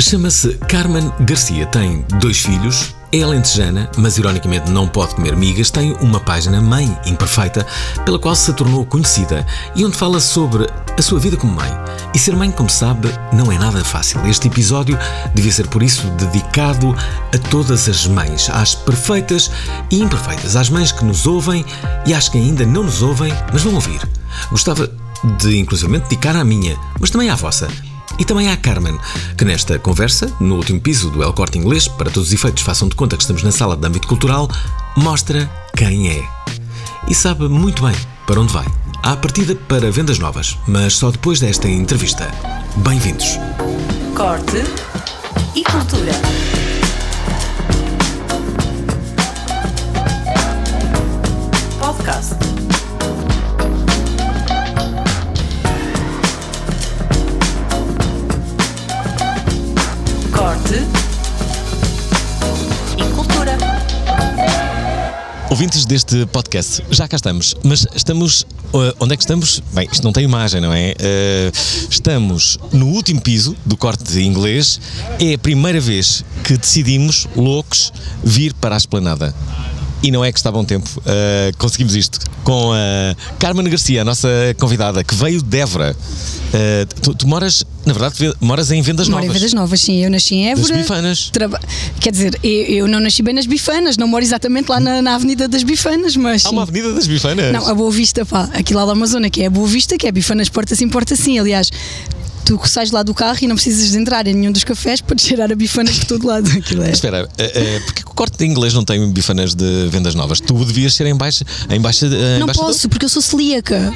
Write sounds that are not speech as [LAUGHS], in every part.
Chama-se Carmen Garcia, tem dois filhos, é alentejana, mas ironicamente não pode comer migas, tem uma página Mãe Imperfeita, pela qual se tornou conhecida e onde fala sobre a sua vida como mãe. E ser mãe, como sabe, não é nada fácil. Este episódio devia ser, por isso, dedicado a todas as mães, às perfeitas e imperfeitas, às mães que nos ouvem e às que ainda não nos ouvem, mas vão ouvir. Gostava de, inclusive, dedicar à minha, mas também à vossa e também à Carmen, que nesta conversa, no último piso do El Corte Inglês, para todos os efeitos façam de conta que estamos na sala de âmbito cultural, mostra quem é. E sabe muito bem para onde vai. Há partida para vendas novas, mas só depois desta entrevista. Bem-vindos. Corte e cultura. Ouvintes deste podcast, já cá estamos, mas estamos. uh, onde é que estamos? Bem, isto não tem imagem, não é? Uh, estamos no último piso do corte de inglês. É a primeira vez que decidimos, loucos, vir para a esplanada. E não é que está bom tempo. Uh, conseguimos isto com a Carmen Garcia, a nossa convidada, que veio de Évora. Uh, tu, tu moras, na verdade, ve- moras em Vendas Moro em Novas. Vendas Novas, sim. Eu nasci em Évora. Das bifanas. Traba- Quer dizer, eu, eu não nasci bem nas bifanas, não moro exatamente lá na, na Avenida das Bifanas, mas. Há sim. uma avenida das bifanas. Não, a Boa Vista, pá, aquilo lá da Amazônia, que é a Boa Vista, que é bifanas porta sim, porta sim. Aliás, tu sais lá do carro e não precisas de entrar em nenhum dos cafés para cheirar a bifanas por todo lado. [LAUGHS] Aquilo é. Espera, eh, eh, porque que o corte de inglês não tem bifanas de vendas novas? Tu devias ser em baixa, em baixa, eh, Não embaixador? posso, porque eu sou celíaca.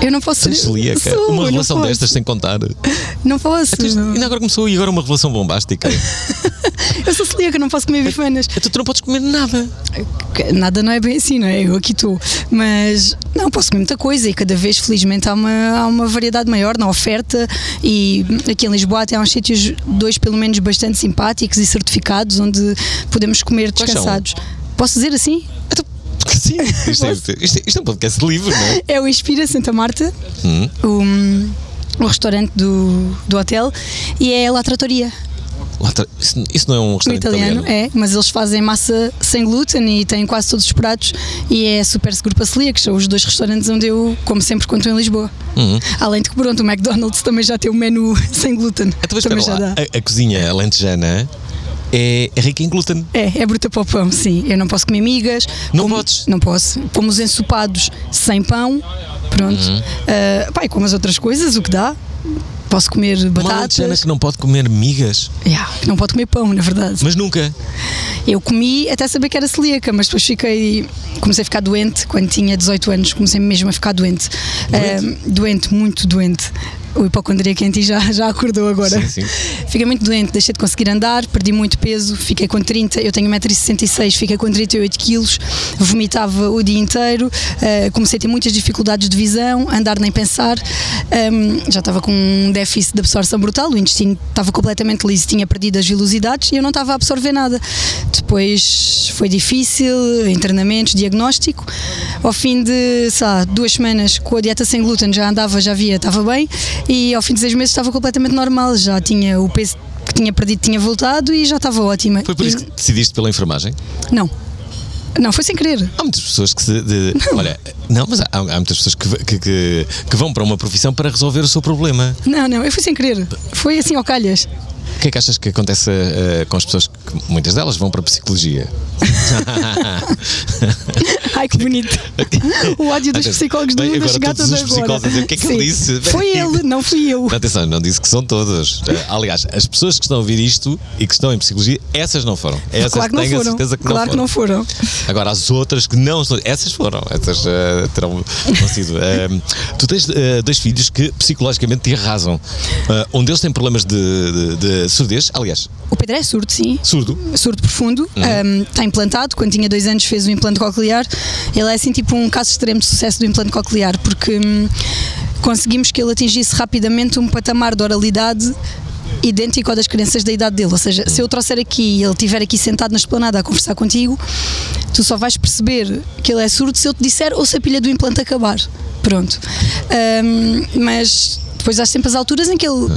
Eu não posso Tens celíaca? Sou, uma não relação destas sem contar. Não posso. Tu, não. ainda agora começou e agora uma relação bombástica. [LAUGHS] Eu sou celíaca, não posso comer bifanas. então tu não podes comer nada. Nada não é bem assim, não é? Eu aqui estou. Mas não, posso comer muita coisa e cada vez, felizmente, há uma, há uma variedade maior na oferta. E aqui em Lisboa até há uns sítios, dois pelo menos, bastante simpáticos e certificados, onde podemos comer descansados. Posso dizer assim? Então, sim, isto, é, isto, é- isto é um podcast livre, não é? É o Inspira Santa Marta, Hum. o, o restaurante do, do hotel, e é a La Trattoria. Isso, isso não é um restaurante italiano, italiano? é, mas eles fazem massa sem glúten e têm quase todos os pratos e é super seguro para celíacos. São os dois restaurantes onde eu como sempre quando estou em Lisboa. Uhum. Além de que, pronto, o McDonald's também já tem o menu [LAUGHS] sem glúten. Então, mas espera também já lá, dá. a, a cozinha alentejana é, é rica em glúten. É, é bruta para o pão, sim. Eu não posso comer migas. Não como- podes? Não posso. Como os ensopados sem pão, pronto. Uhum. Ah, pá, e como as outras coisas, o que dá. Posso comer Uma batatas. que não pode comer migas, Yeah, não pode comer pão, na verdade. mas nunca. Eu comi até saber que era celíaca, mas depois fiquei. Comecei a ficar doente quando tinha 18 anos, comecei mesmo a ficar doente. Doente? Ah, doente, muito doente. O hipocondríaco em ti já, já acordou agora. Sim, sim. Fiquei muito doente, deixei de conseguir andar, perdi muito peso, fiquei com 30, eu tenho 1,66m, fiquei com 38 quilos, vomitava o dia inteiro, ah, comecei a ter muitas dificuldades de visão, andar nem pensar, Ahm, já estava com um déficit de absorção brutal, o intestino estava completamente liso, tinha perdido as velocidades e eu não estava a absorver nada. Depois foi difícil, internamentos, diagnóstico. Ao fim de, sei lá, duas semanas com a dieta sem glúten já andava, já via, estava bem e ao fim de seis meses estava completamente normal, já tinha o peso que tinha perdido tinha voltado e já estava ótima. Foi por isso E- que decidiste pela enfermagem? Não. Não, foi sem querer. Há muitas pessoas que se. de- olha, não, mas há, há muitas pessoas que, que, que, que vão para uma profissão para resolver o seu problema. Não, não, eu fui sem querer. Foi assim ao calhas. O que é que achas que acontece eh, com as pessoas que muitas delas vão para a psicologia? [LAUGHS] Ai, que bonito. O ódio dos psicólogos do mundo a agora chegar todos os agora. psicólogos a dizer, "O que é que ele Sim. disse?" Foi ele, não fui eu. [LAUGHS] Atenção, não disse que são todos. Eh, aliás, as pessoas que estão a ouvir isto e que estão em psicologia, essas não foram. Essas claro que não tenho a foram. certeza que claro que não não foram. foram. Agora, as outras que não são. Essas foram. Essas eh, terão, terão sido. Eh, tu tens eh, dois filhos que psicologicamente te arrasam. Um deles tem problemas de, de, de surdez. Aliás, O Pedro é surdo, sim. surdo. surdo profundo, um, está implantado. Quando tinha dois anos, fez o implante coclear. Ele é assim tipo um caso extremo de sucesso do implante coclear, porque hum, conseguimos que ele atingisse rapidamente um patamar de oralidade idêntico ao das crianças da idade dele. Ou seja, se eu trouxer aqui e ele estiver aqui sentado na esplanada a conversar contigo, tu só vais perceber que ele é surdo se eu te disser ou se a pilha do implante acabar. Pronto. Um, mas depois há sempre as alturas em que ele.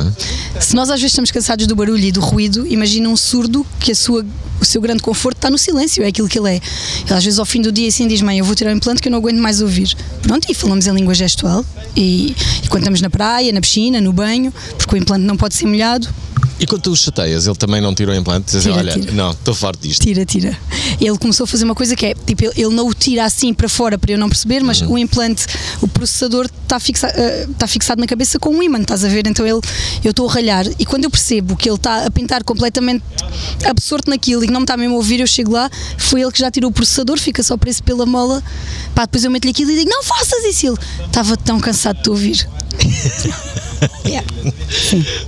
Se nós às vezes estamos cansados do barulho e do ruído, imagina um surdo que a sua, o seu grande conforto está no silêncio, é aquilo que ele é. Ele às vezes ao fim do dia assim diz: Mãe, eu vou tirar o implante que eu não aguento mais ouvir. Pronto, e falamos em língua gestual. E, e quando estamos na praia, na piscina, no banho, porque o implante não pode ser molhado, E quando tu o chateias, ele também não tira o implante? Diz assim, Tira, olha, tira. não, estou farto disto. Tira, tira. Ele começou a fazer uma coisa que é, tipo, ele, não o tira assim para fora para eu não perceber, mas Uhum. o implante, o processador está fixa, eh, está fixado na cabeça com um ímã, estás a ver? Então ele, eu estou a ralhar e quando eu percebo que ele está a pintar completamente absorto naquilo e que não me está mesmo a ouvir, eu chego lá, foi ele que já tirou o processador, fica só preso pela mola, pá, depois eu meto-lhe aquilo e digo, não faças isso, ele estava tão cansado de te ouvir. [LAUGHS] [LAUGHS] Yeah.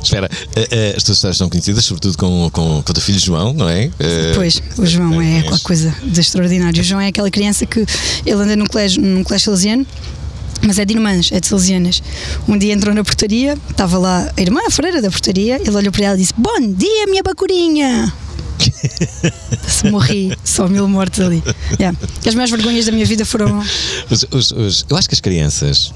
Espera, eh, eh, as tuas histórias são conhecidas, sobretudo com, com, com o teu filho João, não é? Eh, Pois, o João é és- qualquer coisa de extraordinário. O João é aquela criança que ele anda num colégio, num colégio salesiano, mas é de irmãs, é de salesianas. Um dia entrou na portaria, estava lá a irmã, a freira da portaria, ele olhou para ela e disse: Bom dia, minha bacurinha! [LAUGHS] Se morri, só mil mortes ali. Yeah. As maiores vergonhas da minha vida foram. Os- os- os- eu acho que as crianças.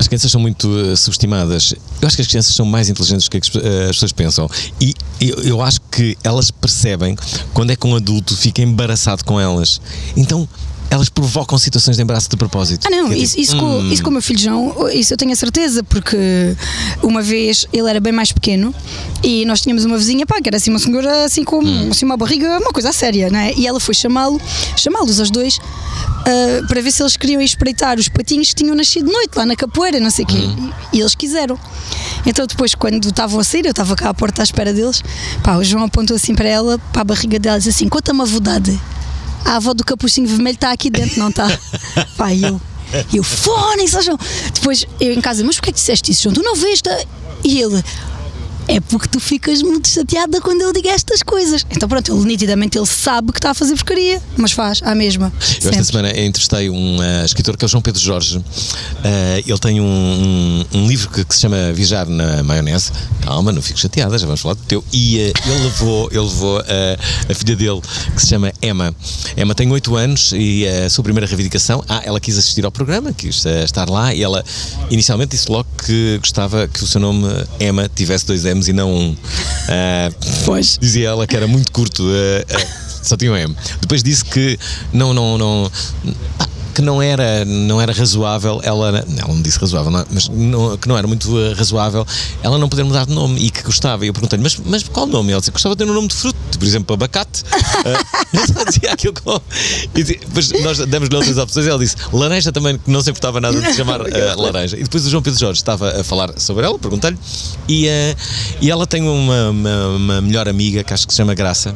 As crianças são muito eh, subestimadas. Eu acho que as crianças são mais inteligentes do que as, eh, as pessoas pensam. E eu, eu acho que elas percebem quando é que um adulto fica embaraçado com elas. Então elas provocam situações de embaraço de propósito. Ah, não, isso, isso, com, hum, isso com o meu filho João, isso eu tenho a certeza, porque uma vez ele era bem mais pequeno e nós tínhamos uma vizinha, pá, que era assim uma senhora assim com assim, uma barriga, uma coisa séria, não é? E ela foi chamá-lo, chamá-los os dois, ah, para ver se eles queriam espreitar os patinhos que tinham nascido de noite lá na capoeira, não sei o quê. E, e eles quiseram. Então depois, quando estavam a sair, eu estava cá à porta à espera deles, pá, o João apontou assim para ela, para a barriga dela, e disse assim: conta-me a verdade. A avó do capuchinho vermelho está aqui dentro, não está? [LAUGHS] Pai, eu. Eu, fone, João. Depois eu em casa, mas porquê que disseste isso, João? Tu não vês? tá?" E ele, é porque tu ficas muito chateada quando eu digo estas coisas. Então pronto, ele nitidamente ele sabe que está a fazer porcaria, mas faz, à mesma. Eu esta semana entrevistei um eh, escritor que é o João Pedro Jorge. Eh, ele tem um, um- um livro que, que se chama Viajar na Maionese. Calma, não fico chateada, já vamos falar do teu. E eh, ele levou, ele levou a filha dele, que se chama Emma. Emma tem 8 anos e a sua primeira reivindicação. Ah, ela quis assistir ao programa, quis estar lá e ela inicialmente disse logo que gostava que o seu nome Emma tivesse dois M's e não um. Eh, Pois. Dizia ela que era muito curto, eh, eh, só tinha um M. Depois disse que não, não, não. pá, Que não era, não era razoável, ela, ela não disse razoável, não, mas não- que não era muito eh, razoável ela não poder mudar de nome e que gostava. E eu perguntei-lhe, mas, mas qual nome? Ela disse gostava de ter um nome de fruto, por exemplo, abacate. [LAUGHS] Só dizia aquilo com. E depois nós demos-lhe outras opções ela disse laranja também, que não se importava nada de chamar eh, [LAUGHS] laranja. E depois o João Pedro Jorge estava a falar sobre ela, perguntei-lhe, e, eh, e ela tem uma, uma, uma melhor amiga que acho que se chama Graça.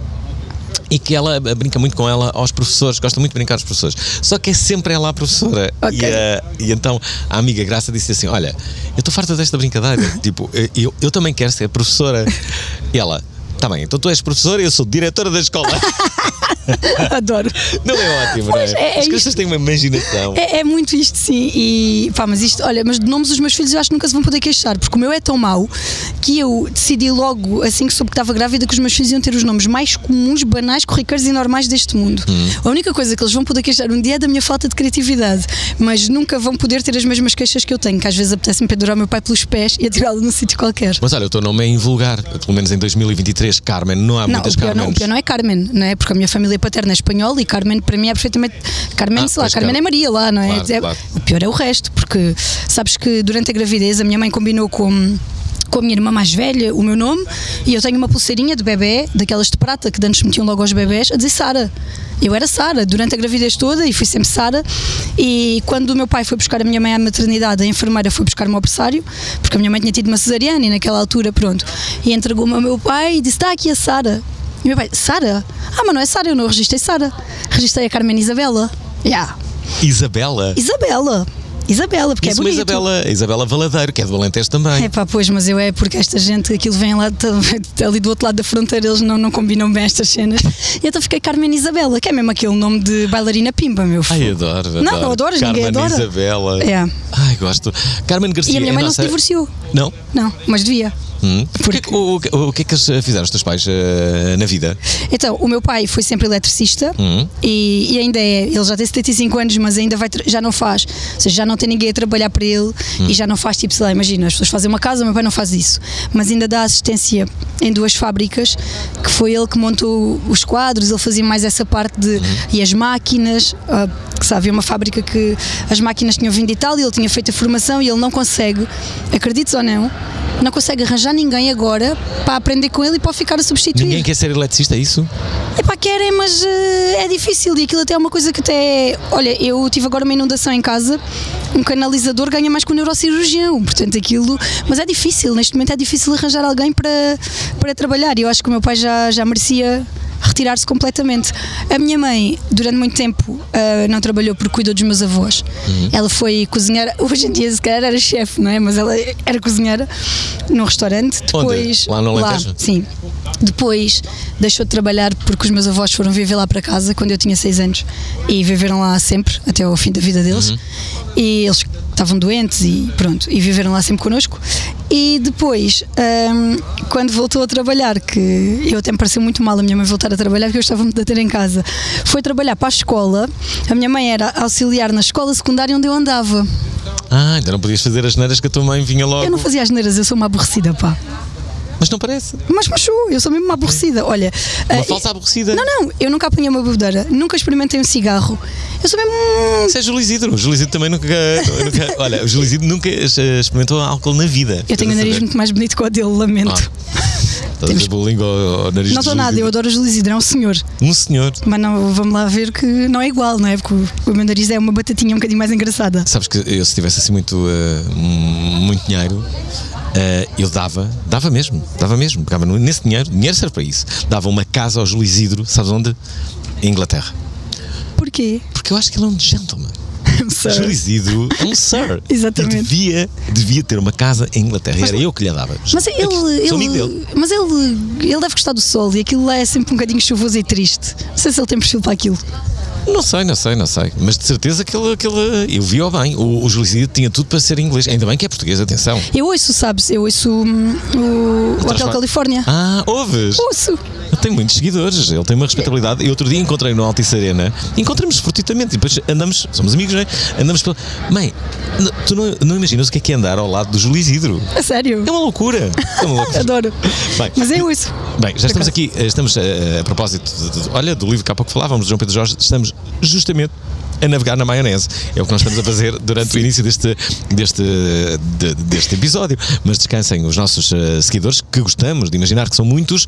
E que ela brinca muito com ela aos professores, gosta muito de brincar aos professores. Só que é sempre ela a professora. Ok. E, eh, e então a amiga Graça disse assim: Olha, eu estou farta desta brincadeira. [LAUGHS] tipo, eh, eu, eu também quero ser professora. E ela, tá bem, então tu és professora e eu sou diretora da escola. [LAUGHS] [LAUGHS] Adoro. Não é ótimo, Pois, não é- é? é As crianças têm uma imaginação. É, é muito isto, sim. E pá, mas isto, olha, mas de nomes dos meus filhos eu acho que nunca se vão poder queixar, porque o meu é tão mau que eu decidi logo, assim que soube que estava grávida, que os meus filhos iam ter os nomes mais comuns, banais, corriqueiros e normais deste mundo. A única coisa que eles vão poder queixar um dia é da minha falta de criatividade, mas nunca vão poder ter as mesmas queixas que eu tenho, que às vezes apetece-me pendurar o meu pai pelos pés e atirá-lo num sítio qualquer. Mas olha, o teu nome é invulgar, pelo menos em 2023, Carmen. Não há Não, muitas pior não, Carmen. o pior não é Carmen, não é? Porque a minha família paterna é espanhola e Carmen para mim é perfeitamente. Carmen, Ah, sei lá, Carmen Car- é Maria lá, não é? Claro, É- claro. O pior é o resto, porque sabes que durante a gravidez a minha mãe combinou com. Com a minha irmã mais velha, o meu nome, e eu tenho uma pulseirinha de bebê, daquelas de prata que antes metiam logo aos bebés, a dizer Sara. Eu era Sara durante a gravidez toda e fui sempre Sara. E quando o meu pai foi buscar a minha mãe à maternidade, a enfermeira foi buscar-me ao berçário, porque a minha mãe tinha tido uma cesariana e naquela altura, pronto. E entregou-me ao meu pai e disse: Está aqui a Sara. E meu pai, Sara? Ah, mas não é Sara, eu não registrei Sara. Registrei a Carmen Isabela. Yeah. Isabela. Isabela. Isabela, porque Isso, é bonito. Isabela, Isabela Valadeiro, que é do Alentejo também. É pá, pois, mas eu é porque esta gente, aquilo vem lá ali do outro lado da fronteira, eles não, não combinam bem estas cenas. E então fiquei Carmen Isabela, que é mesmo aquele nome de bailarina pimba, meu Ai, filho. adoro, adoro. Não, não adoras, Carmen ninguém adora. Isabela. É. Ai, gosto. Carmen Garcia. E a minha é mãe não nossa- se divorciou. Não? Não, mas devia. Hum. O, que, é Porque- que- o, o- que é que eles fizeram, os teus pais, eh, na vida? Então, o meu pai foi sempre eletricista Hum. e, e ainda é, ele já tem 75 anos, mas ainda vai, já não faz, ou seja, já não não tem ninguém a trabalhar para ele Hum. e já não faz tipo, sei lá, imagina, as pessoas fazem uma casa, o meu pai não faz isso, mas ainda dá assistência em duas fábricas, que foi ele que montou os quadros, ele fazia mais essa parte de. Hum. e as máquinas, ah, que sabe, uma fábrica que as máquinas tinham vindo de Itália, ele tinha feito a formação e ele não consegue, acredites ou não, não consegue arranjar ninguém agora para aprender com ele e para ficar a substituir. Ninguém quer ser eletricista, é isso? Epá, querem, mas eh, é difícil e aquilo até é uma coisa que até. Olha, eu tive agora uma inundação em casa, um canalizador ganha mais que um neurocirurgião, portanto aquilo. Mas é difícil, neste momento é difícil arranjar alguém para, para trabalhar e eu acho que o meu pai já, já merecia retirar-se completamente. A minha mãe, durante muito tempo, ah, não trabalhou porque cuidou dos meus avós. Ela foi cozinheira, [LAUGHS] hoje em dia se calhar era chefe, não é? Mas ela era cozinheira num restaurante. Depois, Lá no Alentejo? Sim. Depois deixou de trabalhar porque os meus avós foram viver lá para casa quando eu tinha 6 anos e viveram lá sempre, até ao fim da vida deles. Uhum. E eles estavam doentes e pronto, e viveram lá sempre connosco. E depois, hum, quando voltou a trabalhar, que eu até me pareceu muito mal a minha mãe voltar a trabalhar porque eu estava muito a ter em casa, foi trabalhar para a escola. A minha mãe era auxiliar na escola secundária onde eu andava. Ah, ainda não podias fazer as neiras que a tua mãe vinha logo. Eu não fazia as neiras, eu sou uma aborrecida, pá. Mas não parece. Mas machu, eu sou mesmo uma aborrecida. Olha, Uma eh, falsa aborrecida. Não, não, eu nunca apanhei uma bebedeira, nunca experimentei um cigarro. Eu sou mesmo. Isso é Júlio Isidro. O Júlio Isidro também nunca, nunca- Olha, o Júlio Isidro nunca eh, experimentou álcool na vida. Eu tenho o nariz muito mais bonito que o dele, lamento. Estás a Temos- bullying ao, ao nariz não estou nada, eu adoro o Júlio Isidro, é um senhor. Um senhor. Mas não, vamos lá ver que não é igual, não é? Porque o, o meu nariz é uma batatinha um bocadinho mais engraçada. Sabes que eu, se tivesse assim muito, eh, muito dinheiro, eh, eu dava, dava mesmo, dava mesmo. Pegava nesse dinheiro, dinheiro serve para isso. Dava uma casa ao Júlio Isidro, sabes onde? Em Inglaterra. Porquê? Porque eu acho que ele é um gentleman. [LAUGHS] Isidro é um sir. [LAUGHS] Exatamente. E devia, devia ter uma casa em Inglaterra. Era eu que lhe a dava. Mas ele, ele, mas ele, ele deve gostar do sol e aquilo lá é sempre um bocadinho chuvoso e triste. Não sei se ele tem perfil para aquilo. Não sei, não sei, não sei. Mas de certeza que ele, que ele- eu vi-o bem. O, o Isidro tinha tudo para ser inglês. Ainda bem que é português, atenção. Eu ouço, sabes? Eu ouço hum, o, o Hotel Califórnia. Ah, ouves? Ouço. Ele tem muitos seguidores, ele tem uma responsabilidade. E outro dia encontrei no Altice Arena, encontramos fortuitamente e depois andamos, somos amigos, não é? Andamos pela. Mãe, tu não, não imaginas o que é que é andar ao lado do Júlio Isidro? A sério. É uma loucura. É uma loucura. [LAUGHS] Adoro. Bem, Mas eu ouço. Bem, já estamos aqui, eh, estamos eh, a propósito, de- de- olha, do livro que há pouco falávamos, de João Pedro Jorge, estamos justamente a navegar na maionese. É o que nós estamos a fazer durante o início deste, deste, de- deste episódio. Mas descansem os nossos eh, seguidores, que gostamos de imaginar que são muitos,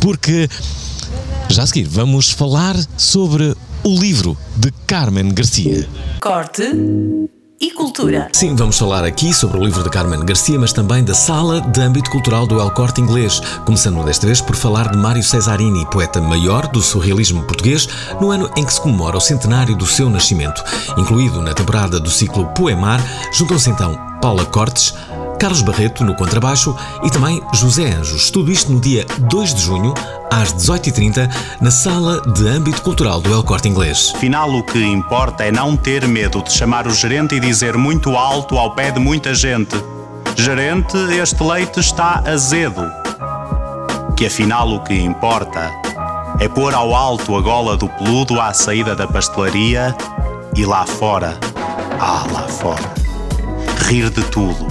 porque já a seguir vamos falar sobre o livro de Carmen Garcia. Corte e cultura. Sim, vamos falar aqui sobre o livro de Carmen Garcia, mas também da Sala de Âmbito Cultural do El Corte Inglês, começando desta vez por falar de Mário Cesarini, poeta maior do surrealismo português, no ano em que se comemora o centenário do seu nascimento. Incluído na temporada do ciclo Poemar, juntam-se então Paula Cortes, Carlos Barreto no contrabaixo e também José Anjos. Tudo isto no dia 2 de junho, às 18h30, na Sala de Âmbito Cultural do El Corte Inglês. Afinal, o que importa é não ter medo de chamar o gerente e dizer muito alto ao pé de muita gente: Gerente, este leite está azedo. Que afinal o que importa é pôr ao alto a gola do peludo à saída da pastelaria e lá fora, ah, lá fora, rir de tudo,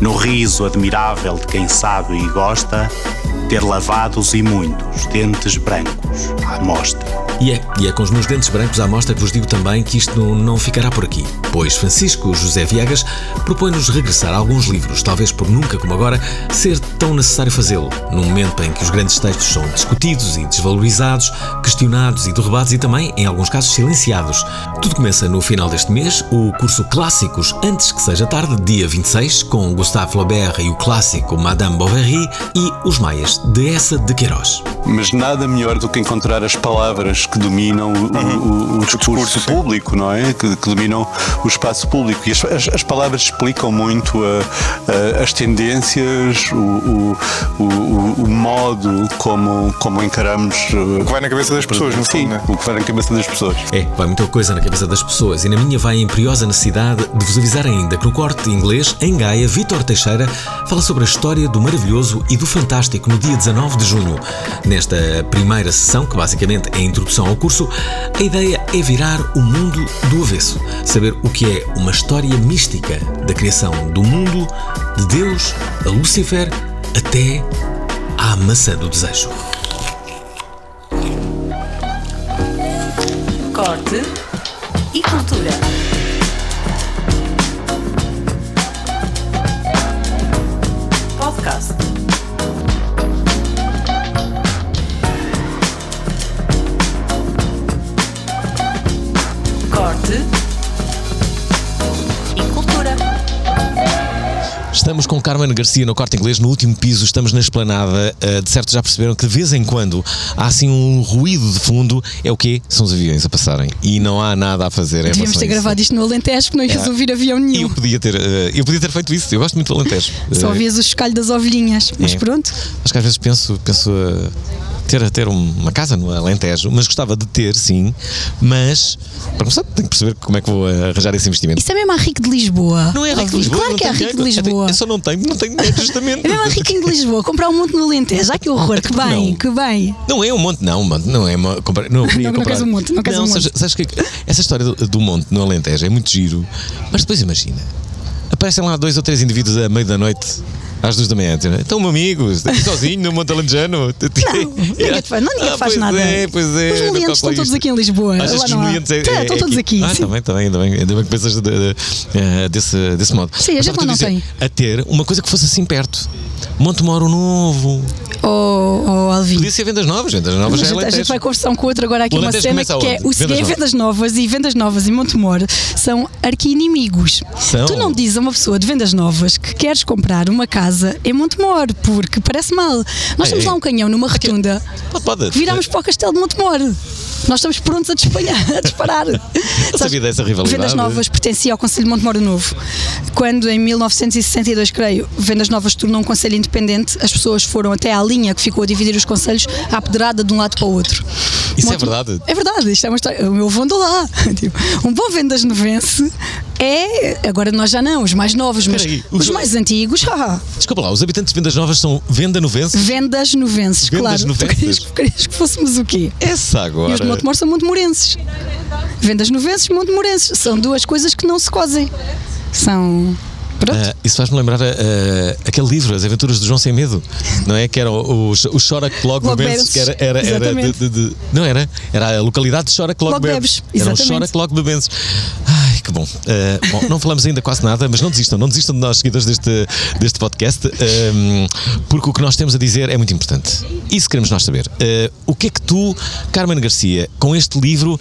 no riso admirável de quem sabe e gosta, ter lavados e muitos dentes brancos à mostra. E é, e é com os meus dentes brancos à mostra que vos digo também que isto não, ficará por aqui, pois Francisco José Viegas propõe-nos regressar a alguns livros, talvez por nunca como agora ser tão necessário fazê-lo, num momento em que os grandes textos são discutidos e desvalorizados, questionados e derrubados e também, em alguns casos, silenciados. Tudo começa no final deste mês, o curso Clássicos Antes que Seja Tarde, dia 26, com Gustave Flaubert e o clássico Madame Bovary e Os Maias, de Essa de Queiroz. Mas nada melhor do que encontrar as palavras que dominam o, o- o discurso público, não é? Que, que dominam o espaço público. E as, as- as palavras explicam muito a- a- as tendências, o, o- o- o modo como, como encaramos. O que vai na cabeça das pessoas, no Sim, fundo, né? o que vai na cabeça das pessoas. É, vai muita coisa na cabeça das pessoas e na minha vai a imperiosa necessidade de vos avisar ainda que no corte inglês, em Gaia, Vítor Teixeira fala sobre a história do maravilhoso e do fantástico no dia 19 de junho. Nesta primeira sessão, que basicamente é a introdução introdução ao curso, a ideia é virar o mundo do avesso, saber o que é uma história mística da criação do mundo, de Deus, a Lúcifer, até à maçã do desejo. Corte e cultura. Podcast. Estamos com Carmen Garcia no corte inglês, no último piso, estamos na esplanada. Uh, de certo já perceberam que de vez em quando há assim um ruído de fundo. É o quê? São os aviões a passarem. E não há nada a fazer. em Devíamos ter a gravado isto no Alentejo, que não ias É. ouvir avião nenhum. Eu podia, ter, uh, eu podia ter feito isso. Eu gosto muito do Alentejo. Só Uh, ouvias o chocalho das ovelhinhas. Mas É. pronto, Acho que às vezes penso, penso uh, ter, ter um- uma casa no Alentejo, mas gostava de ter, sim. Mas, para começar, tenho que perceber como é que vou arranjar esse investimento. isso é mesmo a rico de Lisboa. Não é rico de. Lisboa. Claro não que é tenho rico de. Lisboa. Eu só não tenho, não tenho dinheiro, justamente. É mesmo a rico de Lisboa. Comprar um monte no Alentejo. Ai que horror, que bem, não. que bem. Não é um monte, não, mano. Não é uma. compra- Não, [LAUGHS] Não, não comprar. queres um monte, não queres um monte. sabes, sabes que essa história do, do monte no Alentejo é muito giro, mas depois imagina. Aparecem lá dois ou três indivíduos à meia da noite. Às duas da manhã, dizendo, então, amigos, sozinho no Monte Alentejano. [LAUGHS] Não, [LAUGHS] ninguém te faz, não, ninguém Ah, faz pois nada. É, pois é. Os não meliantes estão todos isto. aqui em Lisboa. Achas que os meliantes é, Tá, é- estão é todos aqui. Ah, sim. também, também, também. Ainda bem que pensas de- de- eh, desse, desse modo. Sim, a gente lá não dizer, A ter uma coisa que fosse assim perto. Monte Moro Novo. Oh, oh Alvin. Podia ser vendas novas. Vendas novas já é a gente vai conversar com o outro agora aqui uma cena que é o seguinte, Vendas vendas novas e vendas novas e Montemor são arqui-inimigos. Tu não dizes a uma pessoa de vendas novas que queres comprar uma casa em Montemor porque parece mal. Nós É, temos é. lá um canhão numa rotunda. Pode, pode. Viramos para o castelo de Montemor. Nós estamos prontos a disparar. A disparar. sabia dessa rivalidade. Vendas Novas pertencia ao Conselho de Montemoro Novo. Quando, em 1962, creio, Vendas Novas tornou um conselho independente, as pessoas foram até à linha que ficou a dividir os conselhos à pedrada de um lado para o outro. Isso é verdade? É verdade, isto é uma história. O meu avô andou lá. [LAUGHS] Tipo, um bom Vendas Novense é. Agora nós já não, os mais novos, mas os os- mais antigos. [LAUGHS] ah, Desculpa lá, os habitantes de Vendas Novas são venda novenses? vendas novenses, Vendas claro. [LAUGHS] Tu novenses? querias, querias que fôssemos o quê? Essa agora. Montemor são montemorenses. Vendas novenses montemorenses. São duas coisas que não se cozem. São. Ah, isso faz-me lembrar ah, aquele livro, As Aventuras de João Sem Medo, não é? Que era o, o, o Chora Clog Clogbebense, Bebense, que era, era, era de, de- de- Não era? Era a localidade de Chora Clog Clogbebes, Bebes. Era o. Chora Clog Bebense. Ai, que bom. Ah, bom. Não falamos ainda quase nada, mas não desistam, não desistam de nós, seguidores deste, deste podcast, ahm, porque o que nós temos a dizer é muito importante. Isso queremos nós saber. Ah, o que é que tu, Carmen Garcia, com este livro,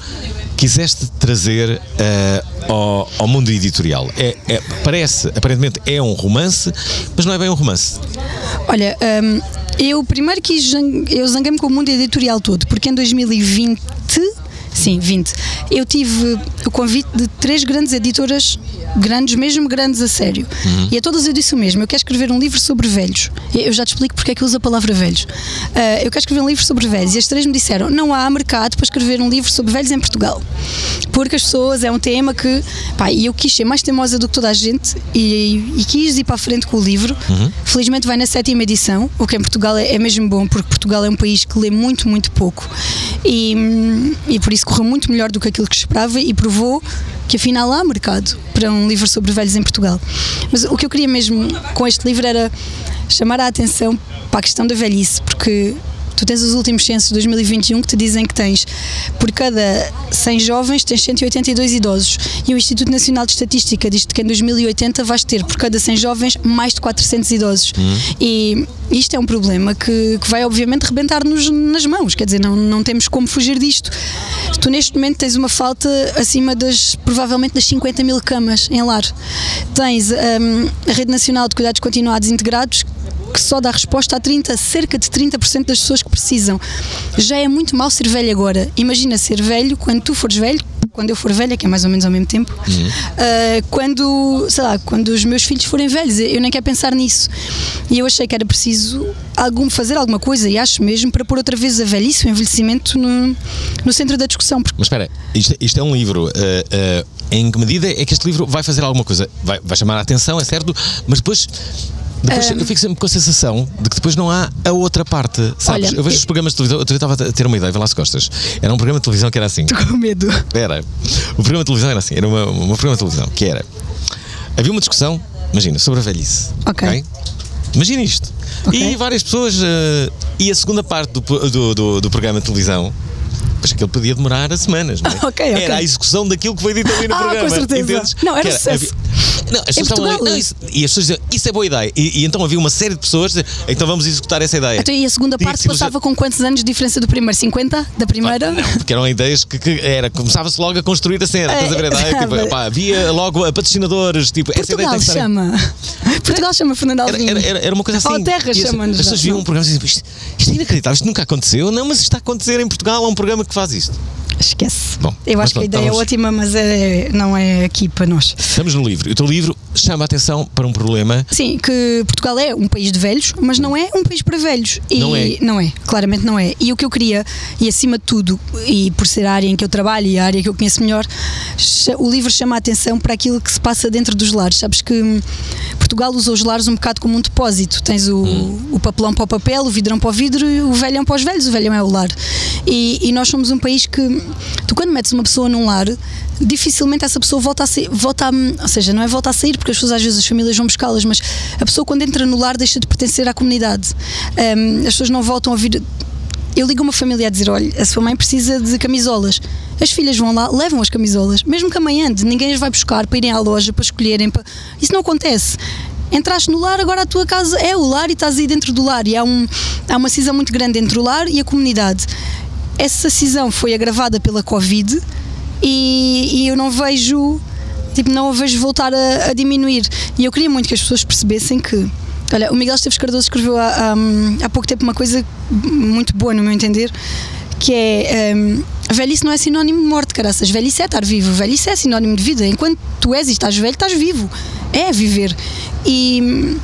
quiseste trazer ah, ao, ao mundo editorial? É, é- parece, aparentemente, é um romance, mas não é bem um romance. Olha, hum, eu primeiro quis. Eu zanguei-me com o mundo editorial todo, porque em 2020. Sim, 20. Eu tive o convite de três grandes editoras, grandes, mesmo grandes a sério. E a todas eu disse o mesmo: eu quero escrever um livro sobre velhos. Eu já te explico porque é que eu uso a palavra velhos. Ah, eu quero escrever um livro sobre velhos. E as três me disseram: não há mercado para escrever um livro sobre velhos em Portugal. Porque as pessoas, é um tema que. Pá, e eu quis ser mais teimosa do que toda a gente e, e quis ir para a frente com o livro. Felizmente vai na sétima edição, o que em Portugal é, é mesmo bom, porque Portugal é um país que lê muito, muito pouco. E, hum, e por isso correu muito melhor do que aquilo que esperava e provou que afinal há mercado para um livro sobre velhos em Portugal. Mas o que eu queria mesmo com este livro era chamar a atenção para a questão da velhice, porque Tu tens os últimos censos de 2021 que te dizem que tens, por cada 100 jovens, tens 182 idosos. E o Instituto Nacional de Estatística diz que em 2080 vais ter, por cada 100 jovens, mais de 400 idosos. E isto é um problema que, que vai, obviamente, rebentar-nos nas mãos. Quer dizer, não, não temos como fugir disto. Tu, neste momento, tens uma falta acima das, provavelmente, das 50 mil camas em lar. Tens hum, a Rede Nacional de Cuidados Continuados Integrados, que só dá resposta a 30, cerca de 30% das pessoas que precisam. Já é muito mal ser velho agora. Imagina ser velho quando tu fores velho, quando eu for velha, que é mais ou menos ao mesmo tempo, ah, quando, sei lá, quando os meus filhos forem velhos, eu nem quero pensar nisso. E eu achei que era preciso algum, fazer alguma coisa, e acho mesmo, para pôr outra vez a velhice, o envelhecimento no, no centro da discussão. Porque Mas espera, isto, isto é um livro. eh, eh, em que medida é que este livro vai fazer alguma coisa? Vai, vai chamar a atenção, é certo, mas depois Depois eu fico sempre com a sensação de que depois não há a outra parte. Sabes? Olha, eu vejo eu- os programas de televisão. Eu estava a ter uma ideia, vê lá as costas. Era um programa de televisão que era assim. Estou com medo. Era. O programa de televisão era assim. Era uma, uma programa de televisão que era. Havia uma discussão, imagina, sobre a velhice. Ok. Imagina isto. Ok. E várias pessoas. eh, e a segunda parte do, do, do, do programa de televisão. Pois aquilo podia demorar semanas, não é? [LAUGHS] Ok, ok. Era a execução daquilo que foi dito ali no Ah, com programa. certeza. entendes? Não, era Que sucesso. havia- Não, as pessoas estavam ali, Portugal. não, isso- e as pessoas diziam, isso é boa ideia. E, e então havia uma série de pessoas, então vamos executar essa ideia. Então, e a segunda Tinha parte ser- passava com quantos anos de diferença do primeiro? 50 da primeira? Não, porque eram ideias que, que era, começava-se logo a construir a cena. É, Estás a ver a ideia? Tipo, sabe. pá, havia logo patrocinadores, tipo, essa ideia Portugal que estar. chama. Portugal chama Fernando Era, Alvim. era, era, era uma coisa assim. Ou terra as- chama-nos. As pessoas viam um programa e diziam: isto, isto é inacreditável, isto nunca aconteceu. Não, mas isto está a acontecer em Portugal. Há um programa que faz isto. Esquece. Bom, Eu acho que a ideia é estávamos- ótima, mas é, não é aqui para nós. Estamos no livro. O teu livro chama a atenção para um problema. Sim, que Portugal é um país de velhos, mas não é um país para velhos. E Não é. Não é, claramente não é. E o que eu queria, e acima de tudo, e por ser a área em que eu trabalho e a área que eu conheço melhor, o livro chama a atenção para aquilo que se passa dentro dos lares. Sabes que hum, Portugal usa os lares um bocado como um depósito. Tens o, o papelão para o papel, o vidrão para o vidro, e o velhão para os velhos, o velhão é o lar. E, e nós somos um país que, tu quando metes uma pessoa num lar, dificilmente essa pessoa volta a sair, volta a, ou seja, não é volta a sair, porque as pessoas às vezes as famílias vão buscá-las, mas a pessoa quando entra no lar deixa de pertencer à comunidade. Hum, as pessoas não voltam a vir. Eu ligo a uma família a dizer: olha, a sua mãe precisa de camisolas. As filhas vão lá, levam as camisolas, mesmo que amanhã ande, ninguém as vai buscar para irem à loja, para escolherem. Para... Isso não acontece. Entraste no lar, agora a tua casa é o lar e estás aí dentro do lar. E há, um, há uma cisão muito grande entre o lar e a comunidade. Essa cisão foi agravada pela Covid e, e eu não vejo tipo, não a vejo voltar a, a diminuir. E eu queria muito que as pessoas percebessem que. Olha, o Miguel Esteves Cardoso escreveu há, há, há pouco tempo uma coisa muito boa, no meu entender, que é. a velhice não é sinónimo de morte, caraças. Velhice é estar vivo, velhice é sinónimo de vida. Enquanto tu és e estás velho, estás vivo. É viver. E.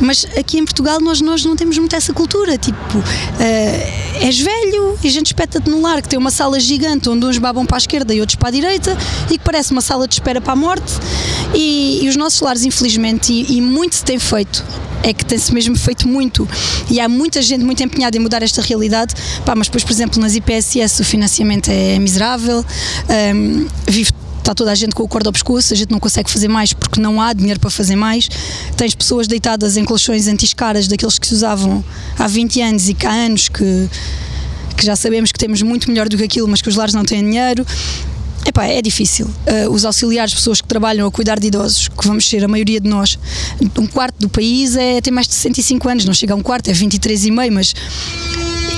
Mas aqui em Portugal nós, nós não temos muito essa cultura. Tipo, eh, és velho e a gente espeta-te num lar que tem uma sala gigante onde uns babam para a esquerda e outros para a direita e que parece uma sala de espera para a morte. E, e os nossos lares, infelizmente, e, e muito se tem feito. É que tem-se mesmo feito muito e há muita gente muito empenhada em mudar esta realidade. Pá, mas depois, por exemplo, nas IPSS o financiamento é miserável, hum, vive está toda a gente com o corda ao pescoço, a gente não consegue fazer mais porque não há dinheiro para fazer mais. Tens pessoas deitadas em colchões anti-escaras daqueles que se usavam há 20 anos e que há anos que, que já sabemos que temos muito melhor do que aquilo, mas que os lares não têm dinheiro. Epá, é difícil. Uh, os auxiliares, pessoas que trabalham a cuidar de idosos, que vamos ser a maioria de nós, um quarto do país é, tem mais de 65 anos, não chega a um quarto, é 23,5, mas